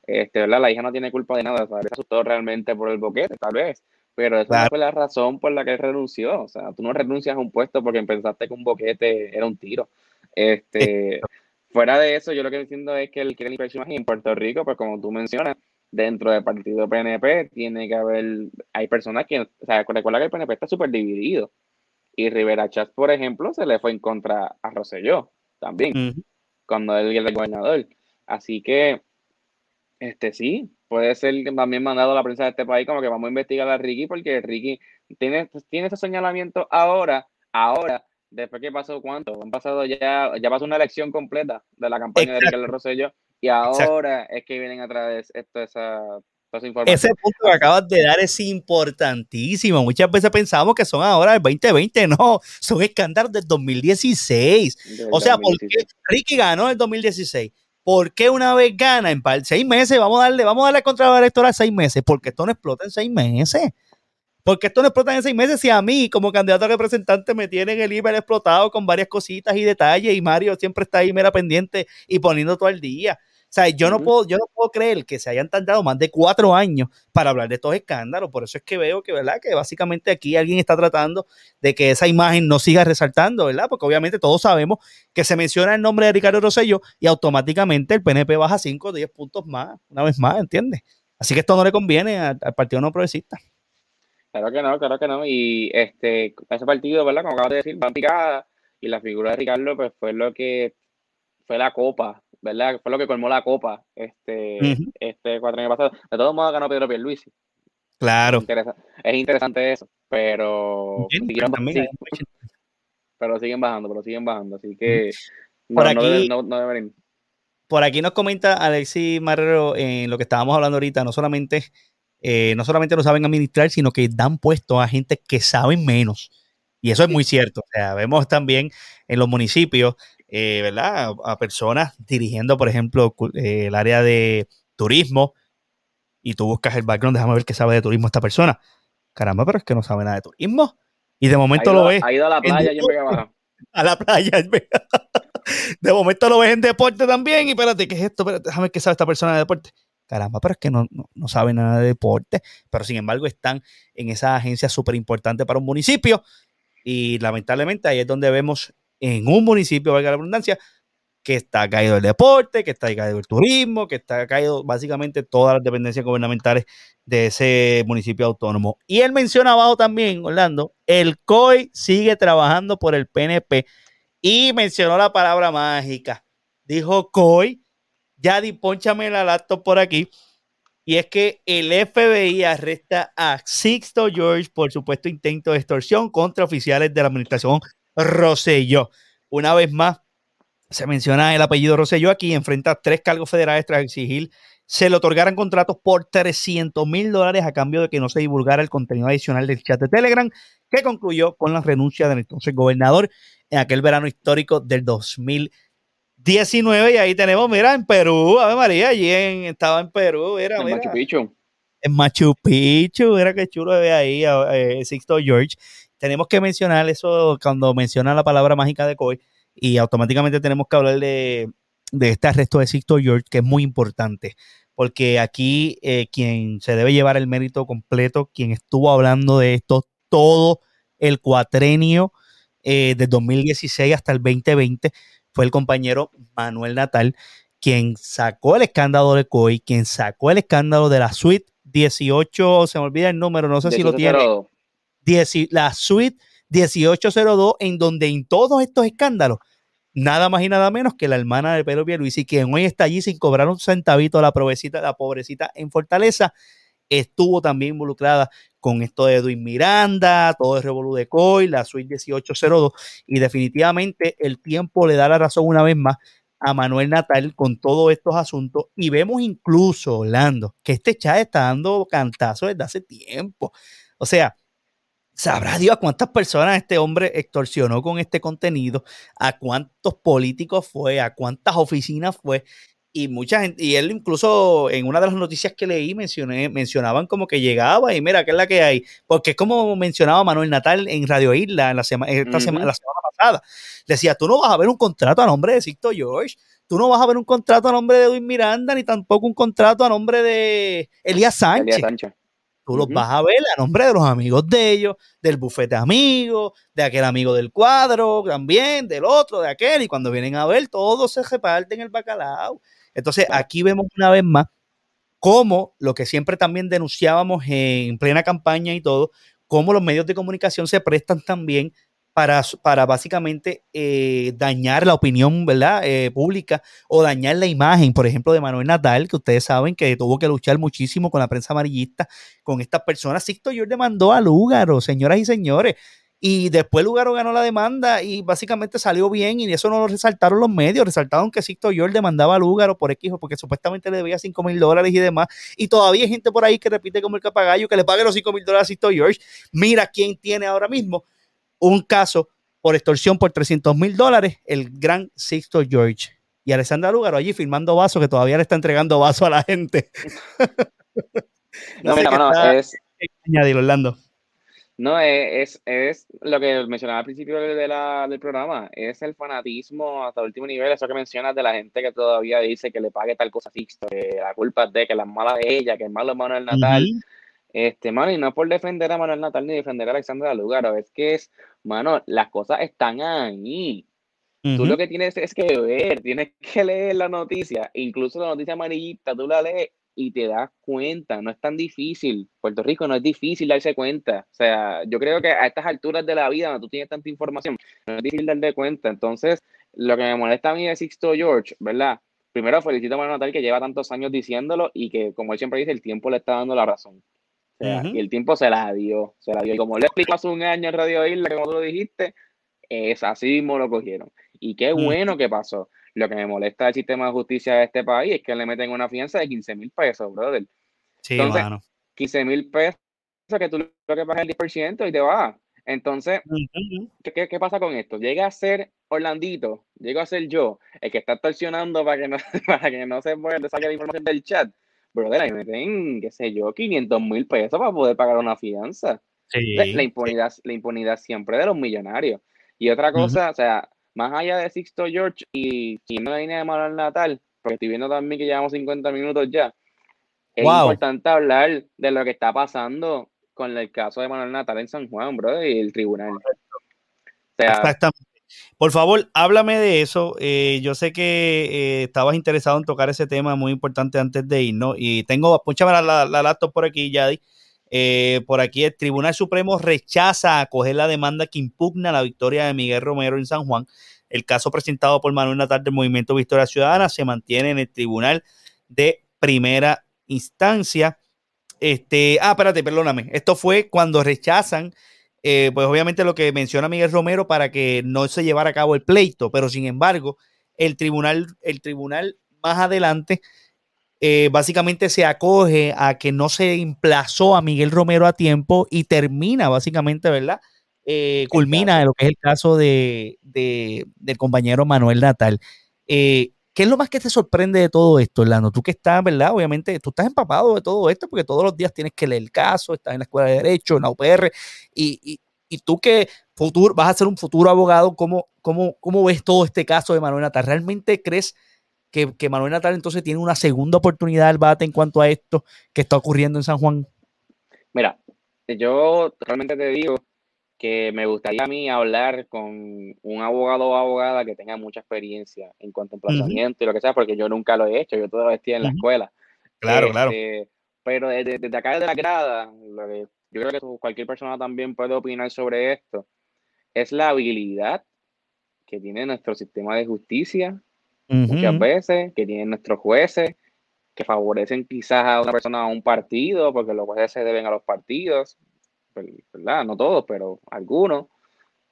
[SPEAKER 2] Este, ¿verdad? La hija no tiene culpa de nada, se asustó realmente por el boquete, tal vez pero esa fue la razón por la que él renunció. O sea, tú no renuncias a un puesto porque pensaste que un boquete era un tiro. Este, fuera de eso, yo lo que entiendo es que él quiere limpiar su imagen en Puerto Rico, pues como tú mencionas, dentro del partido PNP tiene que haber, hay personas que, o sea, recuerda que el PNP está súper dividido. Y Rivera Chávez, por ejemplo, se le fue en contra a Rosselló también, cuando él era el gobernador. Así que, este sí, puede ser también mandado a la prensa de este país como que vamos a investigar a Ricky porque Ricky tiene, tiene ese señalamiento ahora, ahora, después que pasó cuánto, han pasado ya, ya pasó una elección completa de la campaña de Ricardo Rosselló y ahora es que vienen a través esto, esa.
[SPEAKER 1] Ese punto que acabas de dar es importantísimo. Muchas veces pensamos que son ahora del 2020, no, son escándalos del 2016. o sea, porque Ricky ganó el 2016 ¿Por qué una vez gana en seis meses? Vamos a darle, vamos a darle contra electoral seis meses. Porque esto no explota en seis meses. Porque esto no explota en seis meses si a mí, como candidato a representante, me tienen el email explotado con varias cositas y detalles y Mario siempre está ahí mera pendiente y poniendo todo el día. O sea, yo no, puedo, yo no puedo creer que se hayan tardado más de cuatro años para hablar de estos escándalos. Por eso es que veo que, ¿verdad? Que básicamente aquí alguien está tratando de que esa imagen no siga resaltando, ¿verdad? Porque obviamente todos sabemos que se menciona el nombre de Ricardo Rosello y automáticamente el PNP baja 5 o 10 puntos más, una vez más, ¿entiendes? Así que esto no le conviene al, Partido No Progresista.
[SPEAKER 2] Claro que no, claro que no. Y este, ese partido, ¿verdad? Como acabas de decir, va picada y la figura de Ricardo, pues fue lo que fue la copa ¿verdad? Fue lo que colmó la copa este, este cuatro años pasado. De todos modos ganó Pedro Pierluisi.
[SPEAKER 1] Claro.
[SPEAKER 2] Es, interesante eso, pero siguen, pero siguen bajando, pero siguen bajando, así que no, por aquí, no, deberían.
[SPEAKER 1] Por aquí nos comenta Alexis Marrero en lo que estábamos hablando ahorita, no solamente, eh, no solamente lo saben administrar, sino que dan puesto a gente que saben menos. Y eso es muy cierto. O sea, vemos también en los municipios eh, ¿verdad? A, personas dirigiendo, por ejemplo, eh, el área de turismo y tú buscas el background, déjame ver qué sabe de turismo esta persona. Caramba, pero es que no sabe nada de turismo. Y de momento lo ves.
[SPEAKER 2] Ha ido a la playa y en [LAUGHS]
[SPEAKER 1] A la playa. [LAUGHS] de momento lo ves en deporte también. Y espérate, ¿qué es esto? déjame ver qué sabe esta persona de deporte. Caramba, pero es que no, no, sabe nada de deporte. Pero sin embargo están en esa agencia súper importante para un municipio. Y lamentablemente ahí es donde vemos en un municipio, valga la redundancia, que está caído el deporte, que está caído el turismo, que está caído básicamente todas las dependencias gubernamentales de ese municipio autónomo. Y él menciona abajo también, Orlando, el COI sigue trabajando por el PNP y mencionó la palabra mágica. Dijo COI, ya di, ponchame la laptop por aquí. Y es que el FBI arresta a Sixto George por supuesto intento de extorsión contra oficiales de la administración Rosselló. Una vez más, se menciona el apellido Rosselló aquí, enfrenta tres cargos federales tras exigir se le otorgaran contratos por 300 mil dólares a cambio de que no se divulgara el contenido adicional del chat de Telegram, que concluyó con la renuncia del entonces gobernador en aquel verano histórico del 2019. Y ahí tenemos, mira, en Perú, Ave María, allí estaba en Perú, era, en Machu Picchu. En Machu Picchu, era que chulo de ahí, eh, Sixto George. Tenemos que mencionar eso cuando menciona la palabra mágica de Coy y automáticamente tenemos que hablar de, de este arresto de Sixto George, que es muy importante, porque aquí eh, quien se debe llevar el mérito completo, quien estuvo hablando de esto todo el cuatrenio eh, de 2016 hasta el 2020, fue el compañero Manuel Natal, quien sacó el escándalo de COI, quien sacó el escándalo de la suite 18, se me olvida el número, no sé si lo tiene. La suite 1802, en donde en todos estos escándalos nada más y nada menos que la hermana de Pedro Pierluisi, quien hoy está allí sin cobrar un centavito, la pobrecita, la pobrecita en Fortaleza, estuvo también involucrada con esto de Edwin Miranda, todo el revolú de COI, la suite 1802, y definitivamente el tiempo le da la razón una vez más a Manuel Natal con todos estos asuntos y vemos incluso, Orlando, que este chat está dando cantazo desde hace tiempo. O sea, Sabrá Dios a cuántas personas este hombre extorsionó con este contenido, a cuántos políticos fue, a cuántas oficinas fue. Y mucha gente, y él incluso en una de las noticias que leí mencioné, mencionaban como que llegaba y mira, ¿qué es la que hay? Porque es como mencionaba Manuel Natal en Radio Isla en la, semana, esta semana, la semana pasada. Decía, tú no vas a ver un contrato a nombre de Sixto George, tú no vas a ver un contrato a nombre de Edwin Miranda, ni tampoco un contrato a nombre de Elías Sánchez. Elías Sánchez. Tú los vas a ver a nombre de los amigos de ellos, del bufete amigo, de aquel amigo del cuadro también, del otro, de aquel, y cuando vienen a ver, todos se reparten el bacalao. Entonces, aquí vemos una vez más cómo lo que siempre también denunciábamos en plena campaña y todo, cómo los medios de comunicación se prestan también para, para básicamente eh, dañar la opinión ¿verdad? Eh, pública o dañar la imagen, por ejemplo, de Manuel Natal, que ustedes saben que tuvo que luchar muchísimo con la prensa amarillista, con estas personas. Sixto George demandó a Lúgaro, señoras y señores. Y después Lugaro ganó la demanda y básicamente salió bien y eso no lo resaltaron los medios, resaltaron que Sixto George demandaba a Lugaro por X porque supuestamente le debía 5 mil dólares y demás. Y todavía hay gente por ahí que repite como el capagallo que le pague los 5 mil dólares a Sixto George. Mira quién tiene ahora mismo un caso por extorsión por 300 mil dólares, el gran Sixto George. Y Alessandra Lugaro allí firmando vasos, que todavía le está entregando vasos a la gente.
[SPEAKER 2] no, [LAUGHS] mira, no, es...
[SPEAKER 1] Añadir, Orlando.
[SPEAKER 2] No, es, es, lo que mencionaba al principio de la, del programa, es el fanatismo hasta el último nivel, eso que mencionas de la gente que todavía dice que le pague tal cosa a Sixto, que la culpa es de, que la mala de ella, que el malo es Manuel Natal. Este, mano, y no por defender a Manuel Natal ni defender a Alexandra Lugaro, es que es, mano, las cosas están ahí. Tú lo que tienes es que ver, tienes que leer la noticia, incluso la noticia amarillita, tú la lees y te das cuenta, no es tan difícil. Puerto Rico no es difícil darse cuenta. O sea, yo creo que a estas alturas de la vida, donde tú tienes tanta información, no es difícil darte cuenta. Entonces, lo que me molesta a mí de Sixto George, ¿verdad? Primero felicito a Manuel Natal que lleva tantos años diciéndolo y que, como él siempre dice, el tiempo le está dando la razón. Y el tiempo se la dio, se la dio. Y como le explicó hace un año en Radio Isla, como tú lo dijiste, es así mismo lo cogieron. Y qué bueno que pasó. Lo que me molesta del sistema de justicia de este país es que le meten una fianza de 15 mil pesos, brother.
[SPEAKER 1] Sí, Entonces,
[SPEAKER 2] 15 mil pesos que tú lo que pagas el 10% y te vas. Entonces, ¿qué, ¿qué, pasa con esto? Llega a ser Orlandito, llega a ser yo, el que está torsionando para que no, [LAUGHS] para que no se mueva, saque la información del chat brother, ahí meten, qué sé yo, 500 mil pesos para poder pagar una fianza. La, impunidad, la impunidad siempre de los millonarios. Y otra cosa, o sea, más allá de Sixto George y si no línea de Manuel Natal, porque estoy viendo también que llevamos 50 minutos ya, es importante hablar de lo que está pasando con el caso de Manuel Natal en San Juan, brother, y el tribunal. O
[SPEAKER 1] sea, Exactamente. Por favor, háblame de eso. Eh, yo sé que eh, estabas interesado en tocar ese tema muy importante antes de irnos. Y tengo, púchame la, la, laptop por aquí, Yadi. Eh, por aquí el Tribunal Supremo rechaza acoger la demanda que impugna la victoria de Miguel Romero en San Juan. El caso presentado por Manuel Natal del Movimiento Victoria Ciudadana se mantiene en el Tribunal de Primera instancia. Este, ah, espérate, perdóname. Esto fue cuando rechazan, eh, pues obviamente lo que menciona Miguel Romero para que no se llevara a cabo el pleito, pero sin embargo, el tribunal, el tribunal más adelante eh, básicamente se acoge a que no se emplazó a Miguel Romero a tiempo y termina básicamente, ¿verdad? Eh, culmina lo que es el caso de, del compañero Manuel Natal. Eh, ¿Qué es lo más que te sorprende de todo esto, Orlando? Tú que estás, ¿verdad? Obviamente, tú estás empapado de todo esto porque todos los días tienes que leer el caso, estás en la escuela de Derecho, en la UPR, y, tú que futuro, vas a ser un futuro abogado, ¿cómo, cómo, ¿cómo ves todo este caso de Manuel Natal? ¿Realmente crees que, Manuel Natal entonces tiene una segunda oportunidad al bate en cuanto a esto que está ocurriendo en San Juan?
[SPEAKER 2] Mira, yo realmente te digo que me gustaría a mí hablar con un abogado o abogada que tenga mucha experiencia en cuanto a emplazamiento y lo que sea, porque yo nunca lo he hecho, yo todavía estoy en la escuela.
[SPEAKER 1] Claro, claro.
[SPEAKER 2] Este, pero desde, desde, acá de la grada, yo creo que cualquier persona también puede opinar sobre esto, es la habilidad que tiene nuestro sistema de justicia muchas veces, que tienen nuestros jueces, que favorecen quizás a una persona a un partido, porque los jueces se deben a los partidos, ¿verdad? No todos, pero algunos,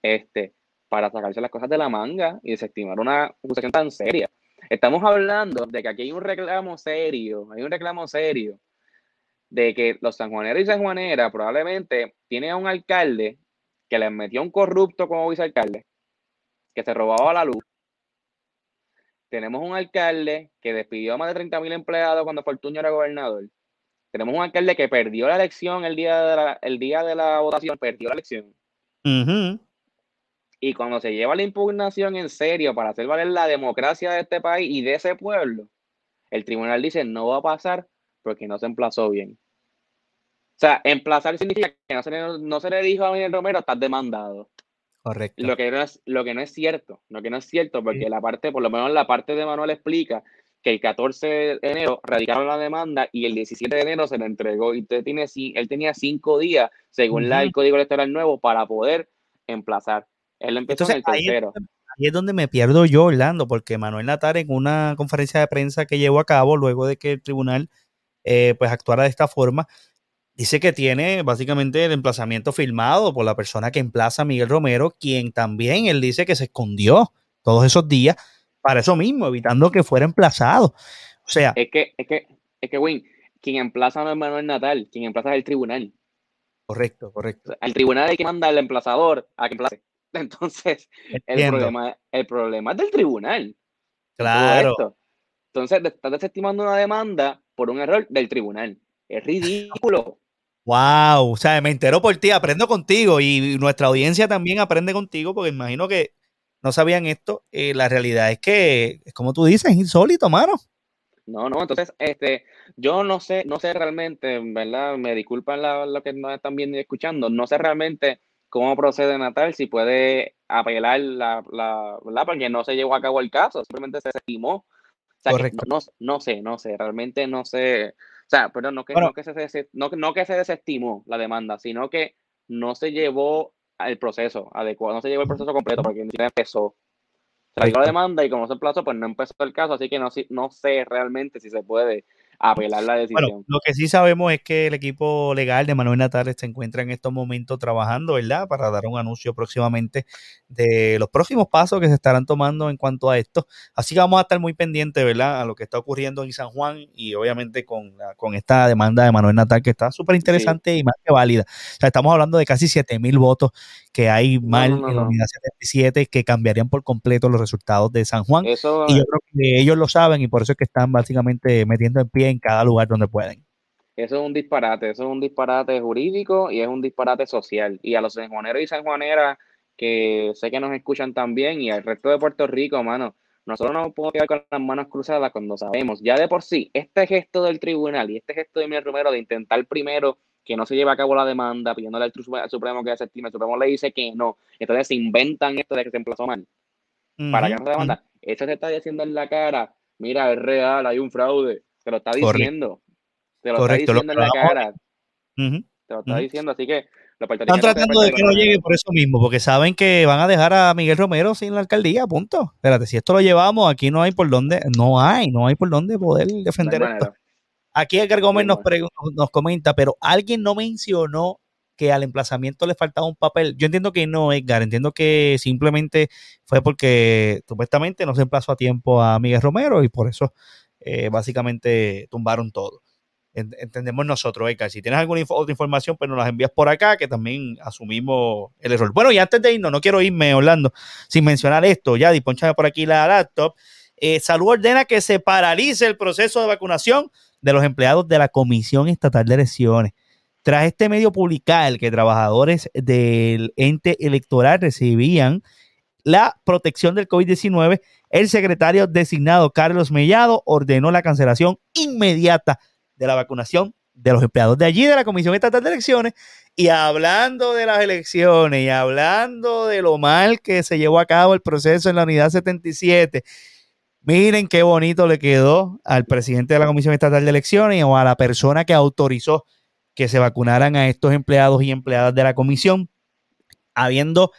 [SPEAKER 2] este, para sacarse las cosas de la manga y desestimar una acusación tan seria. Estamos hablando de que aquí hay un reclamo serio, hay un reclamo serio de que los sanjuaneros y sanjuaneras probablemente tienen a un alcalde que les metió un corrupto como vicealcalde, que se robaba la luz, tenemos un alcalde que despidió a más de 30 mil empleados cuando Fortuño era gobernador. Tenemos un alcalde que perdió la elección el día de la, el día de la votación, perdió la elección. Y cuando se lleva la impugnación en serio para hacer valer la democracia de este país y de ese pueblo, el tribunal dice no va a pasar porque no se emplazó bien. O sea, emplazar significa que no se le, no se le dijo a Miguel Romero, estás demandado.
[SPEAKER 1] Correcto.
[SPEAKER 2] Lo que no es, lo que no es cierto, lo que no es cierto, porque la parte, por lo menos la parte de Manuel explica que el 14 de enero radicaron la demanda y el 17 de enero se le entregó. Y usted tiene, él tenía cinco días, según el Código Electoral nuevo, para poder emplazar. Él empezó en el tercero.
[SPEAKER 1] Ahí es, donde, me pierdo yo, Orlando, porque Manuel Natar en una conferencia de prensa que llevó a cabo luego de que el tribunal eh, pues actuara de esta forma, Dice que tiene básicamente el emplazamiento filmado por la persona que emplaza a Miguel Romero, quien también él dice que se escondió todos esos días para eso mismo, evitando que fuera emplazado. O sea.
[SPEAKER 2] Es que, es que, es que, Win, quien emplaza no es Manuel Natal, quien emplaza es el tribunal.
[SPEAKER 1] Correcto, correcto.
[SPEAKER 2] El tribunal es que manda al emplazador a que emplace. [LAUGHS] Entonces, el problema, el problema es del tribunal.
[SPEAKER 1] Claro.
[SPEAKER 2] Entonces, estás desestimando una demanda por un error del tribunal. Es ridículo.
[SPEAKER 1] Wow, o sea, me entero por ti, aprendo contigo y nuestra audiencia también aprende contigo porque imagino que no sabían esto. Eh, la realidad es que, es como tú dices, es insólito, mano.
[SPEAKER 2] No, no, entonces, este, yo no sé, no sé realmente, ¿verdad? Me disculpan lo que nos están viendo y escuchando, no sé realmente cómo procede Natal, si puede apelar la, la, ¿verdad? Porque no se llevó a cabo el caso, simplemente se estimó. O sea, Correcto. no, no, sé, no sé, realmente no sé o sea, pero no que, no, que se, no, no que se desestimó la demanda, sino que no se llevó el proceso adecuado, no se llevó el proceso completo porque ni empezó. Se la demanda y como se emplazó, pues no empezó el caso, así que no, no sé realmente si se puede apelar la decisión. Bueno,
[SPEAKER 1] lo que sí sabemos es que el equipo legal de Manuel Natales se encuentra en estos momentos trabajando, ¿verdad? Para dar un anuncio próximamente de los próximos pasos que se estarán tomando en cuanto a esto. Así que vamos a estar muy pendientes, ¿verdad? A lo que está ocurriendo en San Juan y obviamente con, con esta demanda de Manuel Natal que está súper interesante y más que válida. O sea, estamos hablando de casi 7 mil votos que hay mal en la unidad 77 que cambiarían por completo los resultados de San Juan. y yo creo que ellos lo saben y por eso es que están básicamente metiendo en pie en cada lugar donde pueden.
[SPEAKER 2] Eso es un disparate, eso es un disparate jurídico y es un disparate social. Y a los sanjuaneros y sanjuaneras que sé que nos escuchan también y al resto de Puerto Rico, mano, nosotros no podemos quedar con las manos cruzadas cuando sabemos, ya de por sí, este gesto del tribunal y este gesto de mi Romero de intentar primero que no se lleve a cabo la demanda, pidiéndole al, Supremo que desestime, el Supremo le dice que no, entonces se inventan esto de que se emplazó mal. para que no se demanda. Eso se está diciendo en la cara, mira, es real, hay un fraude. Te lo está diciendo. Te lo está diciendo en la cara. Te lo está diciendo, así que
[SPEAKER 1] están tratando de que no llegue por eso mismo, porque saben que van a dejar a Miguel Romero sin la alcaldía, punto. Espérate, si esto lo llevamos, aquí no hay por dónde, no hay, no hay por dónde poder defender esto. Aquí Edgar Gómez nos, nos comenta, pero alguien no mencionó que al emplazamiento le faltaba un papel. Yo entiendo que no, Edgar, entiendo que simplemente fue porque supuestamente no se emplazó a tiempo a Miguel Romero y por eso eh, básicamente tumbaron todo. Entendemos nosotros, Edgar. Si tienes alguna otra información, pues nos las envías por acá, que también asumimos el error. Bueno, y antes de irnos, no quiero irme, Orlando, sin mencionar esto. Ya, disponchame por aquí la laptop. Eh, Salud ordena que se paralice el proceso de vacunación de los empleados de la Comisión Estatal de Elecciones. Tras este medio publicar que trabajadores del ente electoral recibían la protección del COVID-19, el secretario designado Carlos Mellado ordenó la cancelación inmediata de la vacunación de los empleados de allí, de la Comisión Estatal de Elecciones. Y hablando de las elecciones y hablando de lo mal que se llevó a cabo el proceso en la unidad 77, miren qué bonito le quedó al presidente de la Comisión Estatal de Elecciones o a la persona que autorizó que se vacunaran a estos empleados y empleadas de la comisión, habiendo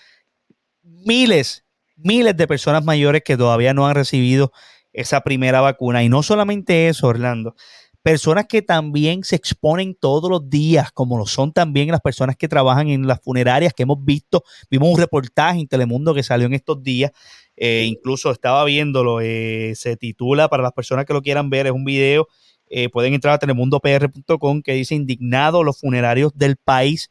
[SPEAKER 1] miles, miles de personas mayores que todavía no han recibido esa primera vacuna. Y no solamente eso, Orlando, personas que también se exponen todos los días, como lo son también las personas que trabajan en las funerarias que hemos visto. Vimos un reportaje en Telemundo que salió en estos días, eh, incluso estaba viéndolo, eh, se titula, para las personas que lo quieran ver, es un video eh, pueden entrar a telemundopr.com que dice indignado los funerarios del país.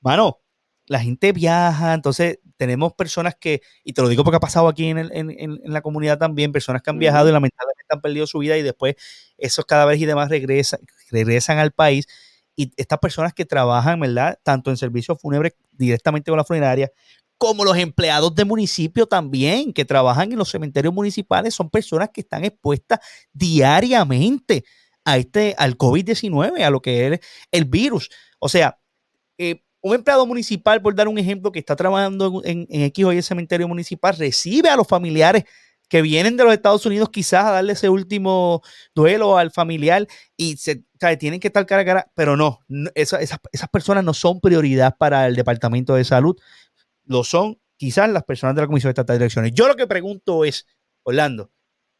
[SPEAKER 1] Mano, la gente viaja, entonces tenemos personas que, y te lo digo porque ha pasado aquí en, la comunidad también, personas que han viajado y lamentablemente han perdido su vida y después esos cadáveres y demás regresan, regresan al país. Y estas personas que trabajan, ¿verdad? Tanto en servicios fúnebres directamente con la funeraria, como los empleados de municipio también, que trabajan en los cementerios municipales, son personas que están expuestas diariamente a este, al COVID-19, a lo que es el virus. O sea, eh, un empleado municipal, por dar un ejemplo, que está trabajando en, X o Y cementerio municipal, recibe a los familiares que vienen de los Estados Unidos quizás a darle ese último duelo al familiar y se tienen que estar cara a cara, pero no, esas, esas personas no son prioridad para el Departamento de Salud, lo son quizás las personas de la Comisión Estatal de Elecciones. Yo lo que pregunto es, Orlando,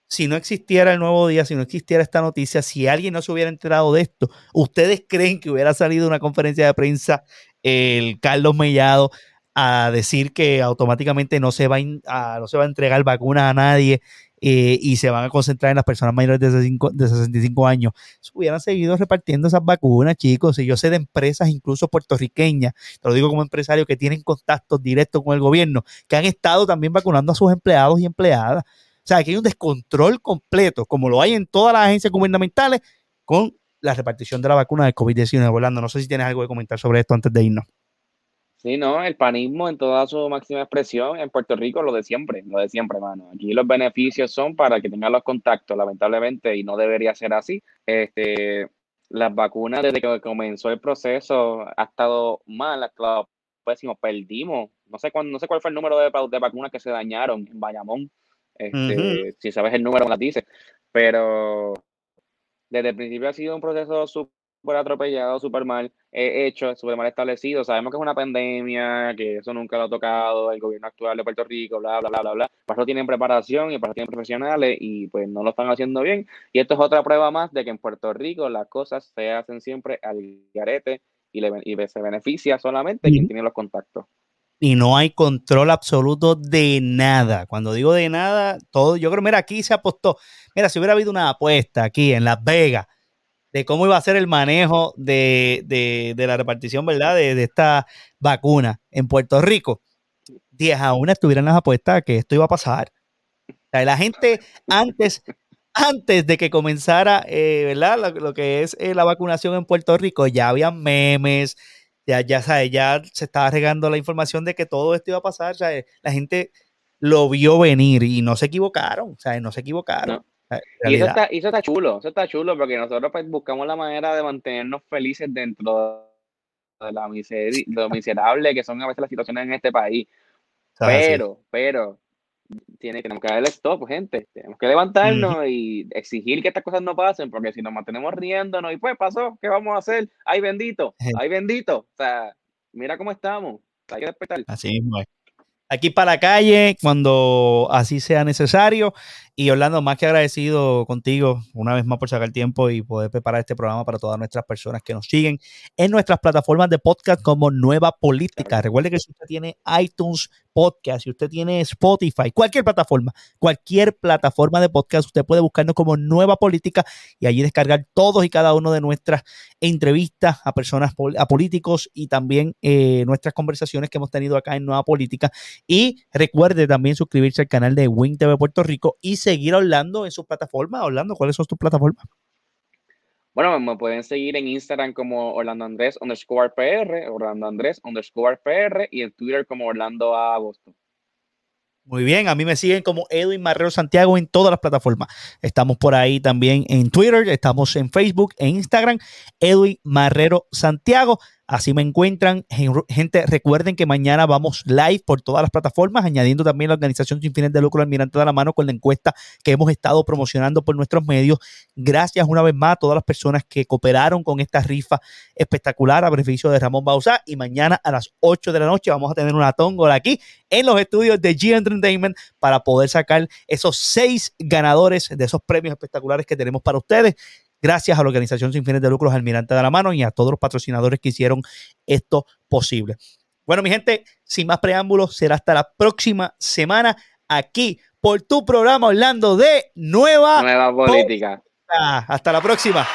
[SPEAKER 1] si no existiera el nuevo día, si no existiera esta noticia, si alguien no se hubiera enterado de esto, ¿ustedes creen que hubiera salido una conferencia de prensa el Carlos Mellado a decir que automáticamente no se va a, no se va a entregar vacuna a nadie eh, y se van a concentrar en las personas mayores de, de 65 años? Se hubieran seguido repartiendo esas vacunas, chicos. Y yo sé de empresas, incluso puertorriqueñas, te lo digo como empresario, que tienen contactos directos con el gobierno, que han estado también vacunando a sus empleados y empleadas. O sea, aquí hay un descontrol completo, como lo hay en todas las agencias gubernamentales, con la repartición de la vacuna de COVID-19. Orlando, no sé si tienes algo que comentar sobre esto antes de irnos.
[SPEAKER 2] Sí, no, el panismo en toda su máxima expresión en Puerto Rico, lo de siempre, lo de siempre, mano. Aquí los beneficios son para que tengan los contactos, lamentablemente, y no debería ser así. Este, las vacunas, desde que comenzó el proceso, ha estado mal, ha estado pésimo, perdimos. No sé, cuándo, no sé cuál fue el número de, de vacunas que se dañaron en Bayamón. Este, Si sabes el número, las dice. Pero desde el principio ha sido un proceso súper atropellado, súper mal hecho, súper mal establecido. Sabemos que es una pandemia, que eso nunca lo ha tocado el gobierno actual de Puerto Rico, bla, bla, bla, bla, bla. Para eso tienen preparación y para eso tienen profesionales y pues no lo están haciendo bien. Y esto es otra prueba más de que en Puerto Rico las cosas se hacen siempre al garete y, le, y se beneficia solamente quien tiene los contactos
[SPEAKER 1] y no hay control absoluto de nada. Cuando digo de nada, todo, yo creo, mira, aquí se apostó. Mira, si hubiera habido una apuesta aquí en Las Vegas de cómo iba a ser el manejo de, la repartición, ¿verdad? De, esta vacuna en Puerto Rico, 10 a 1 estuvieran las apuestas que esto iba a pasar. la gente antes, antes de que comenzara, eh, ¿verdad? Lo, que es eh, la vacunación en Puerto Rico, ya había memes, ya, ya, ya se estaba regando la información de que todo esto iba a pasar, la gente lo vio venir y no se equivocaron, sea, No se equivocaron.
[SPEAKER 2] Y eso está, eso está chulo, eso está chulo porque nosotros pues, buscamos la manera de mantenernos felices dentro de la lo miserable que son a veces las situaciones en este país. Pero, pero, tiene, tenemos que darle stop, gente. Tenemos que levantarnos y exigir que estas cosas no pasen, porque si nos mantenemos riéndonos y pues pasó, ¿qué vamos a hacer? ¡Ay, bendito! [LAUGHS] ¡Ay, bendito! O sea, mira cómo estamos. Hay que despertar.
[SPEAKER 1] Así mismo Aquí para la calle, cuando así sea necesario. Y Orlando, más que agradecido contigo una vez más por sacar tiempo y poder preparar este programa para todas nuestras personas que nos siguen en nuestras plataformas de podcast como Nueva Política. Recuerde que si usted tiene iTunes Podcast, si usted tiene Spotify, cualquier plataforma, cualquier plataforma de podcast, usted puede buscarnos como Nueva Política y allí descargar todos y cada uno de nuestras entrevistas a personas, a políticos y también eh, nuestras conversaciones que hemos tenido acá en Nueva Política. Y recuerde también suscribirse al canal de Win TV Puerto Rico y seguir hablando en sus plataformas. Orlando, ¿cuáles son tus plataformas?
[SPEAKER 2] Bueno, me pueden seguir en Instagram como Orlando Andrés underscore PR, Orlando Andrés underscore PR y en Twitter como Orlando Agosto.
[SPEAKER 1] Muy bien, a mí me siguen como Edwin Marrero Santiago en todas las plataformas. Estamos por ahí también en Twitter, estamos en Facebook, en Instagram, Edwin Marrero Santiago. Así me encuentran. Gente, recuerden que mañana vamos live por todas las plataformas, añadiendo también la organización sin fines de lucro Almirante de la Mano con la encuesta que hemos estado promocionando por nuestros medios. Gracias una vez más a todas las personas que cooperaron con esta rifa espectacular a beneficio de Ramón Bausa. Y mañana a las 8 de la noche vamos a tener una tóngola aquí en los estudios de G Entertainment para poder sacar esos seis ganadores de esos premios espectaculares que tenemos para ustedes gracias a la organización sin fines de lucros Almirante de la Mano y a todos los patrocinadores que hicieron esto posible. Bueno, mi gente, sin más preámbulos, será hasta la próxima semana aquí por tu programa Orlando de Nueva,
[SPEAKER 2] Nueva Política.
[SPEAKER 1] Hasta la próxima.